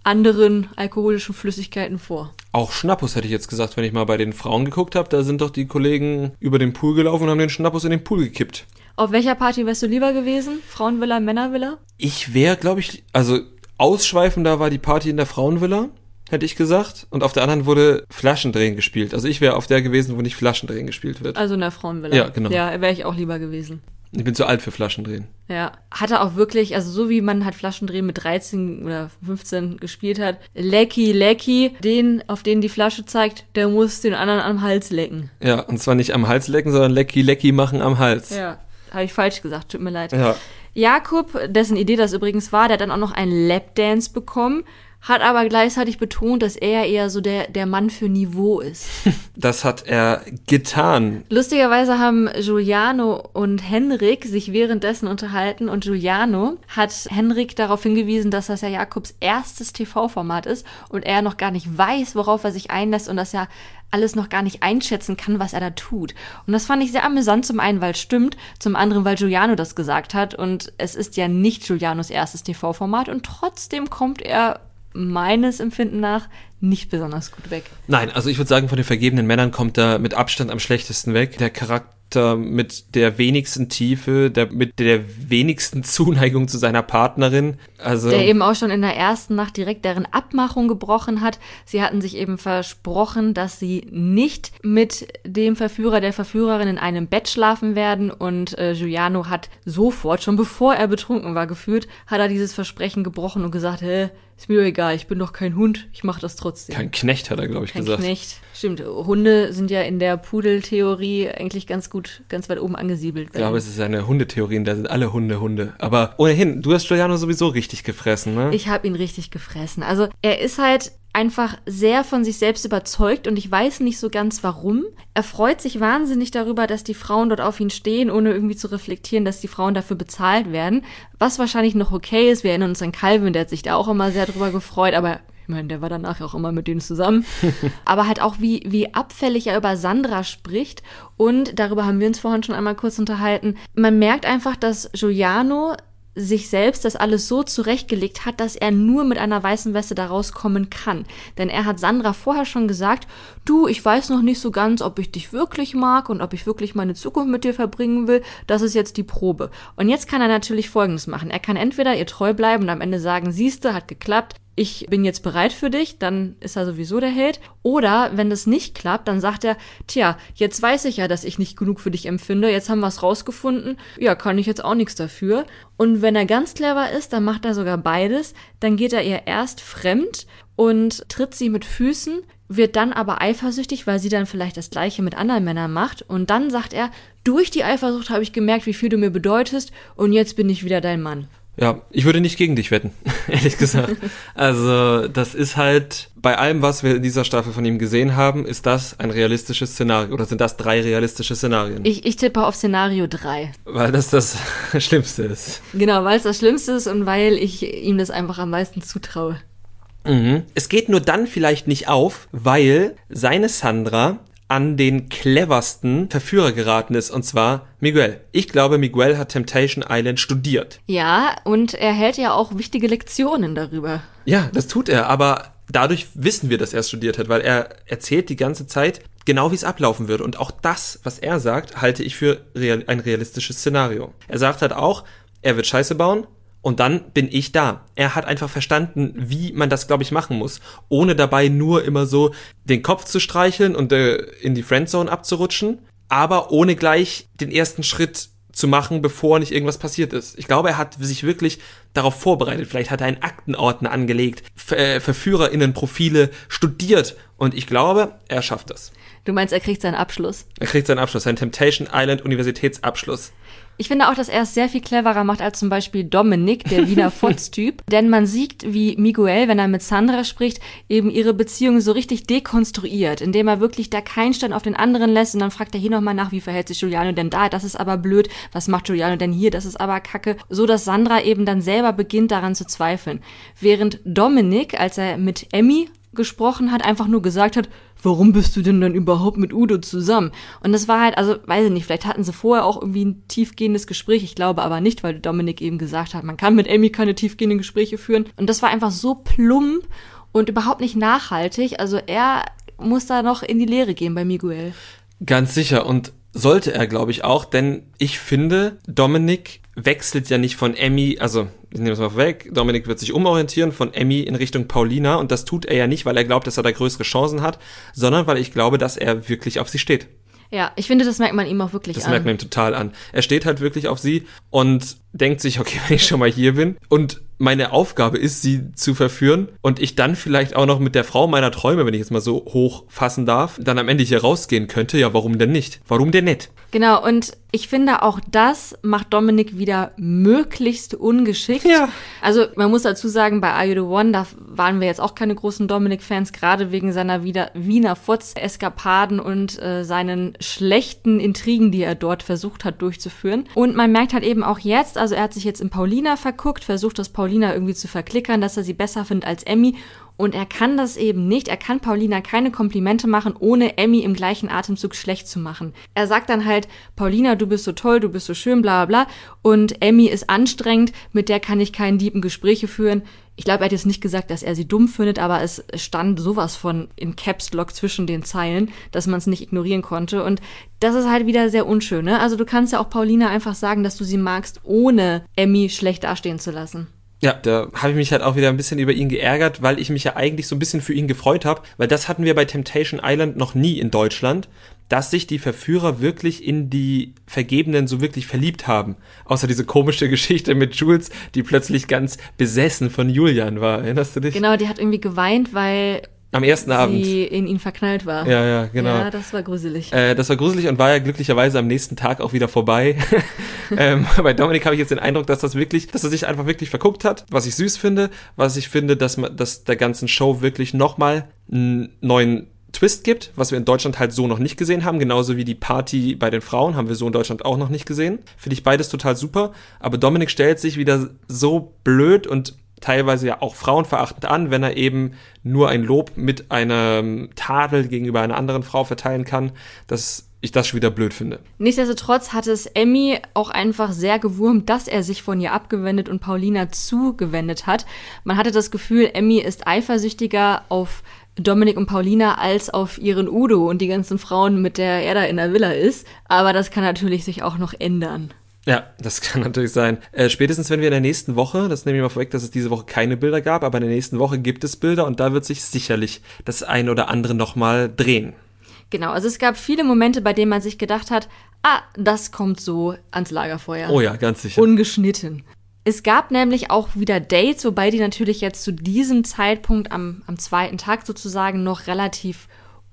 anderen alkoholischen Flüssigkeiten vor. Auch Schnappus hätte ich jetzt gesagt, wenn ich mal bei den Frauen geguckt habe. Da sind doch die Kollegen über den Pool gelaufen und haben den Schnappus in den Pool gekippt. Auf welcher Party wärst du lieber gewesen? Frauenvilla, Männervilla? Ich wäre, glaube ich, also ausschweifender war die Party in der Frauenvilla, hätte ich gesagt. Und auf der anderen wurde Flaschendrehen gespielt. Also ich wäre auf der gewesen, wo nicht Flaschendrehen gespielt wird. Also in der Frauenvilla. Ja, genau. Ja, wäre ich auch lieber gewesen. Ich bin zu alt für Flaschendrehen. Ja, hatte auch wirklich, also so wie man halt Flaschendrehen mit 13 oder 15 gespielt hat, Lecky, Lecky, den, auf den die Flasche zeigt, der muss den anderen am Hals lecken. Ja, und zwar nicht am Hals lecken, sondern Lecky Lecky machen am Hals. Ja, habe ich falsch gesagt, tut mir leid. Ja. Jakob, dessen Idee das übrigens war, der hat dann auch noch einen Lapdance bekommen, hat aber gleichzeitig betont, dass er eher so der, der Mann für Niveau ist. [LAUGHS] Das hat er getan. Lustigerweise haben Giuliano und Henrik sich währenddessen unterhalten und Giuliano hat Henrik darauf hingewiesen, dass das ja Jakobs erstes TV-Format ist und er noch gar nicht weiß, worauf er sich einlässt und dass ja alles noch gar nicht einschätzen kann, was er da tut. Und das fand ich sehr amüsant, zum einen, weil es stimmt, zum anderen, weil Giuliano das gesagt hat. Und es ist ja nicht Giulianos erstes TV-Format und trotzdem kommt er meines Empfinden nach nicht besonders gut weg. Nein, also ich würde sagen, von den vergebenen Männern kommt er mit Abstand am schlechtesten weg. Der Charakter mit der wenigsten Tiefe, der, mit der wenigsten [LAUGHS] Zuneigung zu seiner Partnerin. Also der eben auch schon in der ersten Nacht direkt deren Abmachung gebrochen hat. Sie hatten sich eben versprochen, dass sie nicht mit dem Verführer, der Verführerin in einem Bett schlafen werden. Und äh, Giuliano hat sofort, schon bevor er betrunken war, gefühlt, hat er dieses Versprechen gebrochen und gesagt, hä, ist mir egal, ich bin doch kein Hund, ich mache das trotzdem. Kein Knecht, hat er, glaube ich, kein gesagt. Knecht. Stimmt, Hunde sind ja in der Pudeltheorie eigentlich ganz gut, ganz weit oben angesiedelt. Ich glaube, es ist eine Hundetheorie, da sind alle Hunde Hunde. Aber ohnehin, du hast Giuliano sowieso richtig gefressen, ne? Ich habe ihn richtig gefressen. Also er ist halt einfach sehr von sich selbst überzeugt und ich weiß nicht so ganz warum. Er freut sich wahnsinnig darüber, dass die Frauen dort auf ihn stehen, ohne irgendwie zu reflektieren, dass die Frauen dafür bezahlt werden. Was wahrscheinlich noch okay ist. Wir erinnern uns an Calvin, der hat sich da auch immer sehr drüber gefreut, aber ich meine, der war danach auch immer mit denen zusammen. [LAUGHS] aber halt auch, wie, wie abfällig er über Sandra spricht. Und darüber haben wir uns vorhin schon einmal kurz unterhalten. Man merkt einfach, dass Giuliano sich selbst das alles so zurechtgelegt hat, dass er nur mit einer weißen Weste da rauskommen kann. Denn er hat Sandra vorher schon gesagt, du, ich weiß noch nicht so ganz, ob ich dich wirklich mag und ob ich wirklich meine Zukunft mit dir verbringen will. Das ist jetzt die Probe. Und jetzt kann er natürlich Folgendes machen. Er kann entweder ihr treu bleiben und am Ende sagen, siehste, hat geklappt, ich bin jetzt bereit für dich, dann ist er sowieso der Held. Oder wenn das nicht klappt, dann sagt er, tja, jetzt weiß ich ja, dass ich nicht genug für dich empfinde, jetzt haben wir es rausgefunden, ja, kann ich jetzt auch nichts dafür. Und wenn er ganz clever ist, dann macht er sogar beides, dann geht er ihr erst fremd und tritt sie mit Füßen, wird dann aber eifersüchtig, weil sie dann vielleicht das gleiche mit anderen Männern macht. Und dann sagt er, durch die Eifersucht habe ich gemerkt, wie viel du mir bedeutest und jetzt bin ich wieder dein Mann. Ja, ich würde nicht gegen dich wetten, [LAUGHS] ehrlich gesagt. Also, das ist halt, bei allem, was wir in dieser Staffel von ihm gesehen haben, ist das ein realistisches Szenario. Oder sind das drei realistische Szenarien? Ich, ich tippe auf Szenario 3. Weil das das [LAUGHS] Schlimmste ist. Genau, weil es das Schlimmste ist und weil ich ihm das einfach am meisten zutraue. Mhm. Es geht nur dann vielleicht nicht auf, weil seine Sandra an den cleversten Verführer geraten ist, und zwar Miguel. Ich glaube, Miguel hat Temptation Island studiert. Ja, und er hält ja auch wichtige Lektionen darüber. Ja, das tut er, aber dadurch wissen wir, dass er studiert hat, weil er erzählt die ganze Zeit genau, wie es ablaufen würde. Und auch das, was er sagt, halte ich für real ein realistisches Szenario. Er sagt halt auch, er wird Scheiße bauen, und dann bin ich da. Er hat einfach verstanden, wie man das, glaube ich, machen muss, ohne dabei nur immer so den Kopf zu streicheln und äh, in die Friendzone abzurutschen, aber ohne gleich den ersten Schritt zu machen, bevor nicht irgendwas passiert ist. Ich glaube, er hat sich wirklich darauf vorbereitet. Vielleicht hat er einen Aktenordner angelegt, Ver äh, Verführerinnenprofile studiert und ich glaube, er schafft das. Du meinst, er kriegt seinen Abschluss? Er kriegt seinen Abschluss, seinen Temptation Island Universitätsabschluss. Ich finde auch, dass er es sehr viel cleverer macht als zum Beispiel Dominik, der [LAUGHS] Wiener Fotz-Typ. Denn man sieht, wie Miguel, wenn er mit Sandra spricht, eben ihre Beziehung so richtig dekonstruiert, indem er wirklich da keinen Stein auf den anderen lässt und dann fragt er hier nochmal nach, wie verhält sich Giuliano denn da? Das ist aber blöd. Was macht Giuliano denn hier? Das ist aber kacke. So dass Sandra eben dann selber beginnt daran zu zweifeln. Während Dominik, als er mit Emmy gesprochen hat, einfach nur gesagt hat, warum bist du denn dann überhaupt mit Udo zusammen? Und das war halt, also weiß ich nicht, vielleicht hatten sie vorher auch irgendwie ein tiefgehendes Gespräch, ich glaube aber nicht, weil Dominik eben gesagt hat, man kann mit Amy keine tiefgehenden Gespräche führen. Und das war einfach so plump und überhaupt nicht nachhaltig. Also er muss da noch in die Lehre gehen bei Miguel. Ganz sicher und sollte er, glaube ich, auch, denn ich finde, Dominik wechselt ja nicht von Emmy, also ich nehme es mal weg, Dominik wird sich umorientieren von Emmy in Richtung Paulina und das tut er ja nicht, weil er glaubt, dass er da größere Chancen hat, sondern weil ich glaube, dass er wirklich auf sie steht. Ja, ich finde, das merkt man ihm auch wirklich das an. Das merkt man ihm total an. Er steht halt wirklich auf sie und denkt sich, okay, [LAUGHS] wenn ich schon mal hier bin und meine Aufgabe ist, sie zu verführen und ich dann vielleicht auch noch mit der Frau meiner Träume, wenn ich jetzt mal so hoch fassen darf, dann am Ende hier rausgehen könnte, ja, warum denn nicht? Warum denn nicht? Genau, und ich finde auch das macht Dominik wieder möglichst ungeschickt. Ja. Also man muss dazu sagen, bei Are You The One, da waren wir jetzt auch keine großen Dominik-Fans, gerade wegen seiner Wiener Futz-Eskapaden und äh, seinen schlechten Intrigen, die er dort versucht hat durchzuführen. Und man merkt halt eben auch jetzt, also er hat sich jetzt in Paulina verguckt, versucht das Paulina irgendwie zu verklickern, dass er sie besser findet als Emmy Und er kann das eben nicht. Er kann Paulina keine Komplimente machen, ohne Emmy im gleichen Atemzug schlecht zu machen. Er sagt dann halt, Paulina, du bist so toll, du bist so schön, bla bla bla. Und Emmy ist anstrengend, mit der kann ich keine lieben Gespräche führen. Ich glaube, er hat jetzt nicht gesagt, dass er sie dumm findet, aber es stand sowas von in Caps Lock zwischen den Zeilen, dass man es nicht ignorieren konnte. Und das ist halt wieder sehr unschön. Ne? Also du kannst ja auch Paulina einfach sagen, dass du sie magst, ohne Emmy schlecht dastehen zu lassen. Ja, da habe ich mich halt auch wieder ein bisschen über ihn geärgert, weil ich mich ja eigentlich so ein bisschen für ihn gefreut habe, weil das hatten wir bei Temptation Island noch nie in Deutschland, dass sich die Verführer wirklich in die Vergebenen so wirklich verliebt haben. Außer diese komische Geschichte mit Jules, die plötzlich ganz besessen von Julian war. Erinnerst du dich? Genau, die hat irgendwie geweint, weil am ersten Abend. Sie in ihn verknallt war. Ja, ja, genau. Ja, das war gruselig. Äh, das war gruselig und war ja glücklicherweise am nächsten Tag auch wieder vorbei. [LAUGHS] ähm, bei Dominik habe ich jetzt den Eindruck, dass das wirklich, dass er sich einfach wirklich verguckt hat, was ich süß finde, was ich finde, dass man, dass der ganzen Show wirklich nochmal einen neuen Twist gibt, was wir in Deutschland halt so noch nicht gesehen haben, genauso wie die Party bei den Frauen haben wir so in Deutschland auch noch nicht gesehen. Finde ich beides total super, aber Dominik stellt sich wieder so blöd und teilweise ja auch frauenverachtend an, wenn er eben nur ein Lob mit einem Tadel gegenüber einer anderen Frau verteilen kann, dass ich das schon wieder blöd finde. Nichtsdestotrotz hat es Emmy auch einfach sehr gewurmt, dass er sich von ihr abgewendet und Paulina zugewendet hat. Man hatte das Gefühl, Emmy ist eifersüchtiger auf Dominik und Paulina als auf ihren Udo und die ganzen Frauen, mit der er da in der Villa ist. Aber das kann natürlich sich auch noch ändern. Ja, das kann natürlich sein. Äh, spätestens wenn wir in der nächsten Woche, das nehme ich mal vorweg, dass es diese Woche keine Bilder gab, aber in der nächsten Woche gibt es Bilder und da wird sich sicherlich das ein oder andere nochmal drehen. Genau, also es gab viele Momente, bei denen man sich gedacht hat, ah, das kommt so ans Lagerfeuer. Oh ja, ganz sicher. Ungeschnitten. Es gab nämlich auch wieder Dates, wobei die natürlich jetzt zu diesem Zeitpunkt am, am zweiten Tag sozusagen noch relativ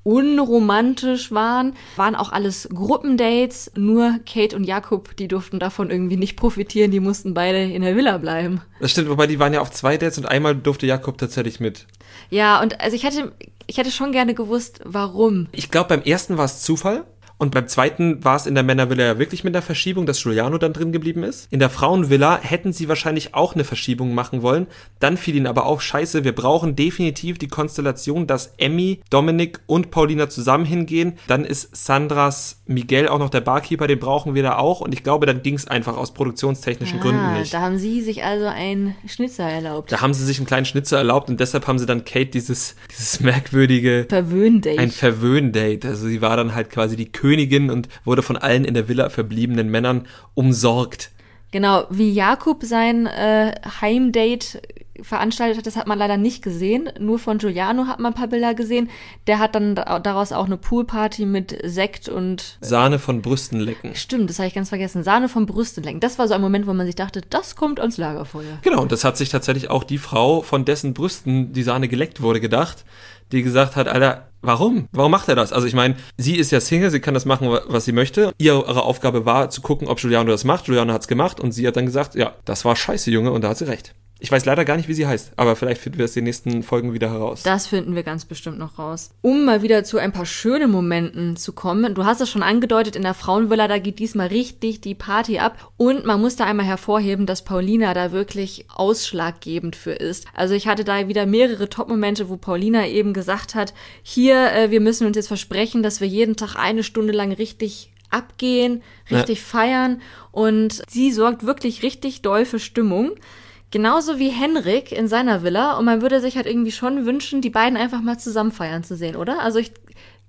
unromantisch waren. Waren auch alles Gruppendates, nur Kate und Jakob, die durften davon irgendwie nicht profitieren, die mussten beide in der Villa bleiben. Das stimmt, wobei die waren ja auf zwei Dates und einmal durfte Jakob tatsächlich mit. Ja, und also ich hätte, ich hätte schon gerne gewusst, warum. Ich glaube, beim ersten war es Zufall. Und beim zweiten war es in der Männervilla ja wirklich mit der Verschiebung, dass Giuliano dann drin geblieben ist. In der Frauenvilla hätten sie wahrscheinlich auch eine Verschiebung machen wollen. Dann fiel ihnen aber auf, scheiße, wir brauchen definitiv die Konstellation, dass Emmy, Dominik und Paulina zusammen hingehen. Dann ist Sandras Miguel auch noch der Barkeeper, den brauchen wir da auch. Und ich glaube, dann ging es einfach aus produktionstechnischen ah, Gründen nicht. Da haben sie sich also einen Schnitzer erlaubt. Da haben sie sich einen kleinen Schnitzer erlaubt und deshalb haben sie dann Kate dieses, dieses merkwürdige Verwöhndate. Ein Verwöhndate. Also sie war dann halt quasi die Königin Königin und wurde von allen in der Villa verbliebenen Männern umsorgt. Genau, wie Jakob sein äh, Heimdate veranstaltet hat, das hat man leider nicht gesehen. Nur von Giuliano hat man ein paar Bilder gesehen. Der hat dann daraus auch eine Poolparty mit Sekt und Sahne von Brüsten lecken. Stimmt, das habe ich ganz vergessen. Sahne von Brüsten lecken. Das war so ein Moment, wo man sich dachte, das kommt ans Lagerfeuer. Genau, und das hat sich tatsächlich auch die Frau, von dessen Brüsten die Sahne geleckt wurde, gedacht die gesagt hat, Alter, warum? Warum macht er das? Also ich meine, sie ist ja Single, sie kann das machen, was sie möchte. Ihre Aufgabe war zu gucken, ob Giuliano das macht. Giuliano hat's gemacht und sie hat dann gesagt, ja, das war scheiße, Junge, und da hat sie recht. Ich weiß leider gar nicht, wie sie heißt, aber vielleicht finden wir es in den nächsten Folgen wieder heraus. Das finden wir ganz bestimmt noch raus. Um mal wieder zu ein paar schönen Momenten zu kommen. Du hast es schon angedeutet, in der Frauenvilla, da geht diesmal richtig die Party ab. Und man muss da einmal hervorheben, dass Paulina da wirklich ausschlaggebend für ist. Also ich hatte da wieder mehrere Top-Momente, wo Paulina eben gesagt hat, hier, äh, wir müssen uns jetzt versprechen, dass wir jeden Tag eine Stunde lang richtig abgehen, richtig ja. feiern. Und sie sorgt wirklich richtig doll für Stimmung. Genauso wie Henrik in seiner Villa. Und man würde sich halt irgendwie schon wünschen, die beiden einfach mal zusammen feiern zu sehen, oder? Also ich,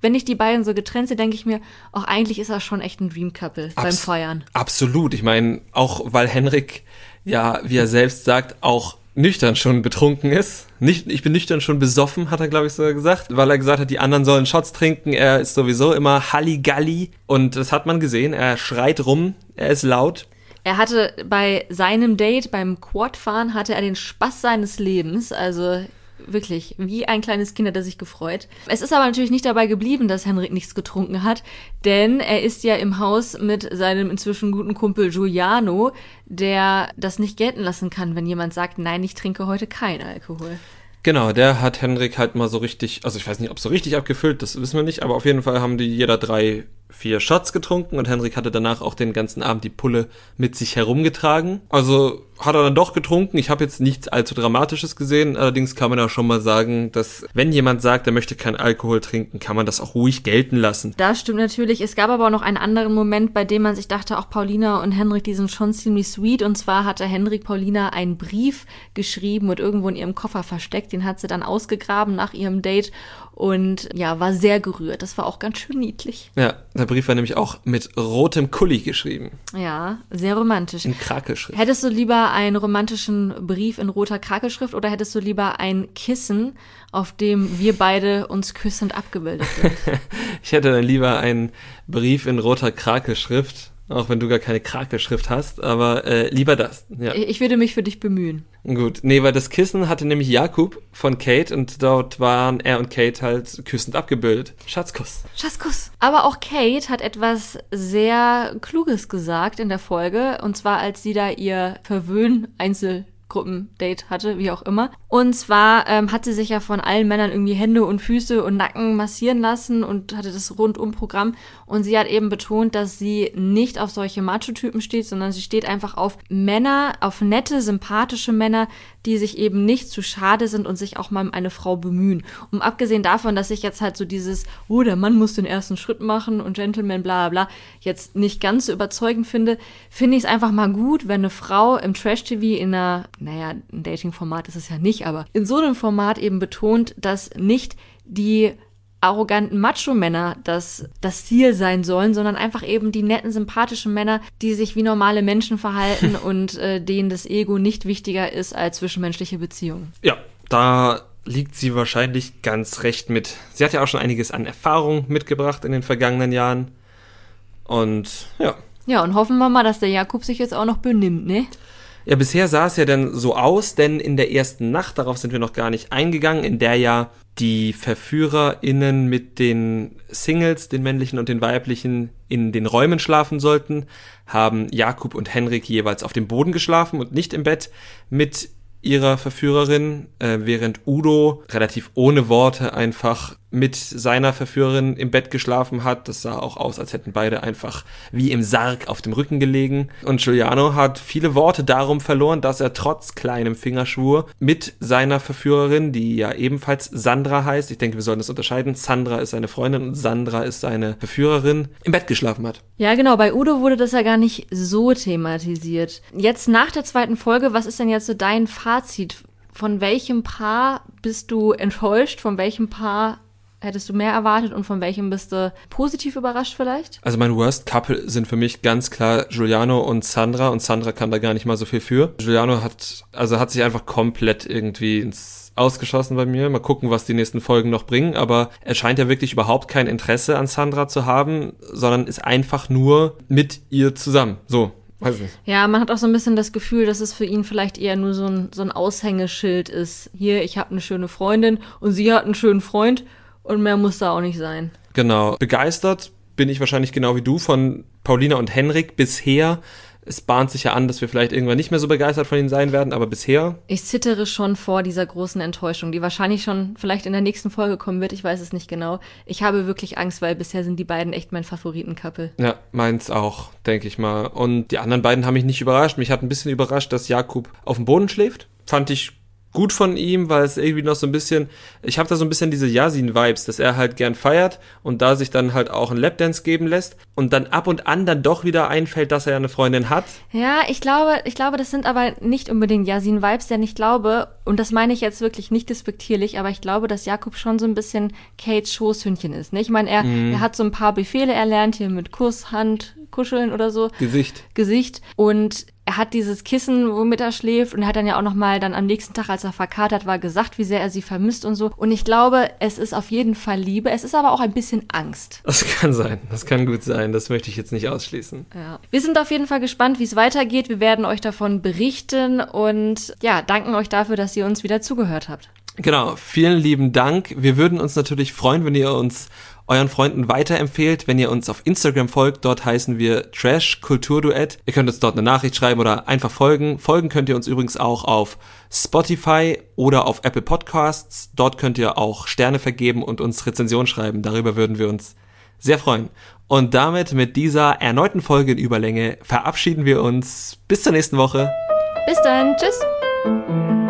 wenn ich die beiden so getrennt sehe, denke ich mir, auch eigentlich ist er schon echt ein Dream Couple beim Feiern. Absolut. Ich meine, auch weil Henrik ja, wie er selbst sagt, auch nüchtern schon betrunken ist. Nicht, ich bin nüchtern schon besoffen, hat er, glaube ich, sogar gesagt, weil er gesagt hat, die anderen sollen Shots trinken. Er ist sowieso immer Halligalli. Und das hat man gesehen. Er schreit rum, er ist laut. Er hatte bei seinem Date, beim Quadfahren, hatte er den Spaß seines Lebens. Also wirklich, wie ein kleines Kind hat er sich gefreut. Es ist aber natürlich nicht dabei geblieben, dass Henrik nichts getrunken hat, denn er ist ja im Haus mit seinem inzwischen guten Kumpel Giuliano, der das nicht gelten lassen kann, wenn jemand sagt, nein, ich trinke heute kein Alkohol. Genau, der hat Henrik halt mal so richtig, also ich weiß nicht, ob so richtig abgefüllt, das wissen wir nicht, aber auf jeden Fall haben die jeder drei vier Shots getrunken und Henrik hatte danach auch den ganzen Abend die Pulle mit sich herumgetragen. Also hat er dann doch getrunken. Ich habe jetzt nichts allzu Dramatisches gesehen. Allerdings kann man ja schon mal sagen, dass wenn jemand sagt, er möchte keinen Alkohol trinken, kann man das auch ruhig gelten lassen. Das stimmt natürlich. Es gab aber auch noch einen anderen Moment, bei dem man sich dachte, auch Paulina und Henrik, die sind schon ziemlich sweet. Und zwar hatte Henrik Paulina einen Brief geschrieben und irgendwo in ihrem Koffer versteckt. Den hat sie dann ausgegraben nach ihrem Date und ja, war sehr gerührt. Das war auch ganz schön niedlich. Ja, der Brief war nämlich auch mit rotem Kuli geschrieben. Ja, sehr romantisch. In Krakelschrift. Hättest du lieber einen romantischen Brief in roter Krakelschrift oder hättest du lieber ein Kissen, auf dem wir beide uns küssend abgebildet sind? [LAUGHS] ich hätte dann lieber einen Brief in roter Krakelschrift auch wenn du gar keine Krakelschrift hast, aber äh, lieber das. Ja. Ich würde mich für dich bemühen. Gut, nee, weil das Kissen hatte nämlich Jakub von Kate und dort waren er und Kate halt küssend abgebildet. Schatzkuss. Schatzkuss. Aber auch Kate hat etwas sehr Kluges gesagt in der Folge und zwar als sie da ihr Verwöhn-Einzel Gruppendate hatte, wie auch immer. Und zwar ähm, hat sie sich ja von allen Männern irgendwie Hände und Füße und Nacken massieren lassen und hatte das Rundum-Programm. Und sie hat eben betont, dass sie nicht auf solche Macho-Typen steht, sondern sie steht einfach auf Männer, auf nette, sympathische Männer, die sich eben nicht zu schade sind und sich auch mal um eine Frau bemühen. Und abgesehen davon, dass ich jetzt halt so dieses, oh, der Mann muss den ersten Schritt machen und Gentleman, bla bla bla, jetzt nicht ganz so überzeugend finde, finde ich es einfach mal gut, wenn eine Frau im Trash-TV in einer, naja, ein Dating-Format ist es ja nicht, aber in so einem Format eben betont, dass nicht die arroganten Macho-Männer das, das Ziel sein sollen, sondern einfach eben die netten, sympathischen Männer, die sich wie normale Menschen verhalten [LAUGHS] und äh, denen das Ego nicht wichtiger ist als zwischenmenschliche Beziehungen. Ja, da liegt sie wahrscheinlich ganz recht mit. Sie hat ja auch schon einiges an Erfahrung mitgebracht in den vergangenen Jahren. Und ja. Ja, und hoffen wir mal, dass der Jakob sich jetzt auch noch benimmt, ne? Ja, bisher sah es ja dann so aus, denn in der ersten Nacht, darauf sind wir noch gar nicht eingegangen, in der ja die VerführerInnen mit den Singles, den männlichen und den weiblichen, in den Räumen schlafen sollten, haben Jakob und Henrik jeweils auf dem Boden geschlafen und nicht im Bett mit ihrer Verführerin, äh, während Udo relativ ohne Worte einfach mit seiner Verführerin im Bett geschlafen hat. Das sah auch aus, als hätten beide einfach wie im Sarg auf dem Rücken gelegen. Und Giuliano hat viele Worte darum verloren, dass er trotz kleinem Fingerschwur mit seiner Verführerin, die ja ebenfalls Sandra heißt, ich denke, wir sollen das unterscheiden, Sandra ist seine Freundin und Sandra ist seine Verführerin, im Bett geschlafen hat. Ja, genau, bei Udo wurde das ja gar nicht so thematisiert. Jetzt nach der zweiten Folge, was ist denn jetzt so dein Fazit? Von welchem Paar bist du enttäuscht? Von welchem Paar hättest du mehr erwartet und von welchem bist du positiv überrascht vielleicht? Also mein Worst Couple sind für mich ganz klar Giuliano und Sandra und Sandra kann da gar nicht mal so viel für. Giuliano hat, also hat sich einfach komplett irgendwie ins ausgeschossen bei mir. Mal gucken, was die nächsten Folgen noch bringen. Aber er scheint ja wirklich überhaupt kein Interesse an Sandra zu haben, sondern ist einfach nur mit ihr zusammen. So. Weiß nicht. Ja, man hat auch so ein bisschen das Gefühl, dass es für ihn vielleicht eher nur so ein, so ein Aushängeschild ist. Hier, ich habe eine schöne Freundin und sie hat einen schönen Freund und mehr muss da auch nicht sein. Genau. Begeistert bin ich wahrscheinlich genau wie du von Paulina und Henrik bisher. Es bahnt sich ja an, dass wir vielleicht irgendwann nicht mehr so begeistert von ihnen sein werden, aber bisher. Ich zittere schon vor dieser großen Enttäuschung, die wahrscheinlich schon vielleicht in der nächsten Folge kommen wird. Ich weiß es nicht genau. Ich habe wirklich Angst, weil bisher sind die beiden echt mein Favoritenkappel. Ja, meins auch, denke ich mal. Und die anderen beiden haben mich nicht überrascht. Mich hat ein bisschen überrascht, dass Jakub auf dem Boden schläft. Fand ich gut von ihm, weil es irgendwie noch so ein bisschen, ich habe da so ein bisschen diese Yasin-Vibes, dass er halt gern feiert und da sich dann halt auch ein Lapdance geben lässt und dann ab und an dann doch wieder einfällt, dass er ja eine Freundin hat. Ja, ich glaube, ich glaube, das sind aber nicht unbedingt Yasin-Vibes, denn ich glaube, und das meine ich jetzt wirklich nicht despektierlich, aber ich glaube, dass Jakob schon so ein bisschen Kates Schoßhündchen ist. Ne? Ich meine, er, mm. er hat so ein paar Befehle erlernt, hier mit Kuss, Hand, Kuscheln oder so. Gesicht. Gesicht. Und er hat dieses Kissen, womit er schläft und er hat dann ja auch noch mal dann am nächsten Tag, als er verkatert war, gesagt, wie sehr er sie vermisst und so. Und ich glaube, es ist auf jeden Fall Liebe. Es ist aber auch ein bisschen Angst. Das kann sein. Das kann gut sein. Das möchte ich jetzt nicht ausschließen. Ja. Wir sind auf jeden Fall gespannt, wie es weitergeht. Wir werden euch davon berichten und ja, danken euch dafür, dass ihr uns wieder zugehört habt. Genau, vielen lieben Dank. Wir würden uns natürlich freuen, wenn ihr uns euren Freunden weiterempfehlt, wenn ihr uns auf Instagram folgt. Dort heißen wir Trash Kulturduett. Ihr könnt uns dort eine Nachricht schreiben oder einfach folgen. Folgen könnt ihr uns übrigens auch auf Spotify oder auf Apple Podcasts. Dort könnt ihr auch Sterne vergeben und uns Rezension schreiben. Darüber würden wir uns sehr freuen. Und damit mit dieser erneuten Folge in Überlänge verabschieden wir uns. Bis zur nächsten Woche. Bis dann. Tschüss.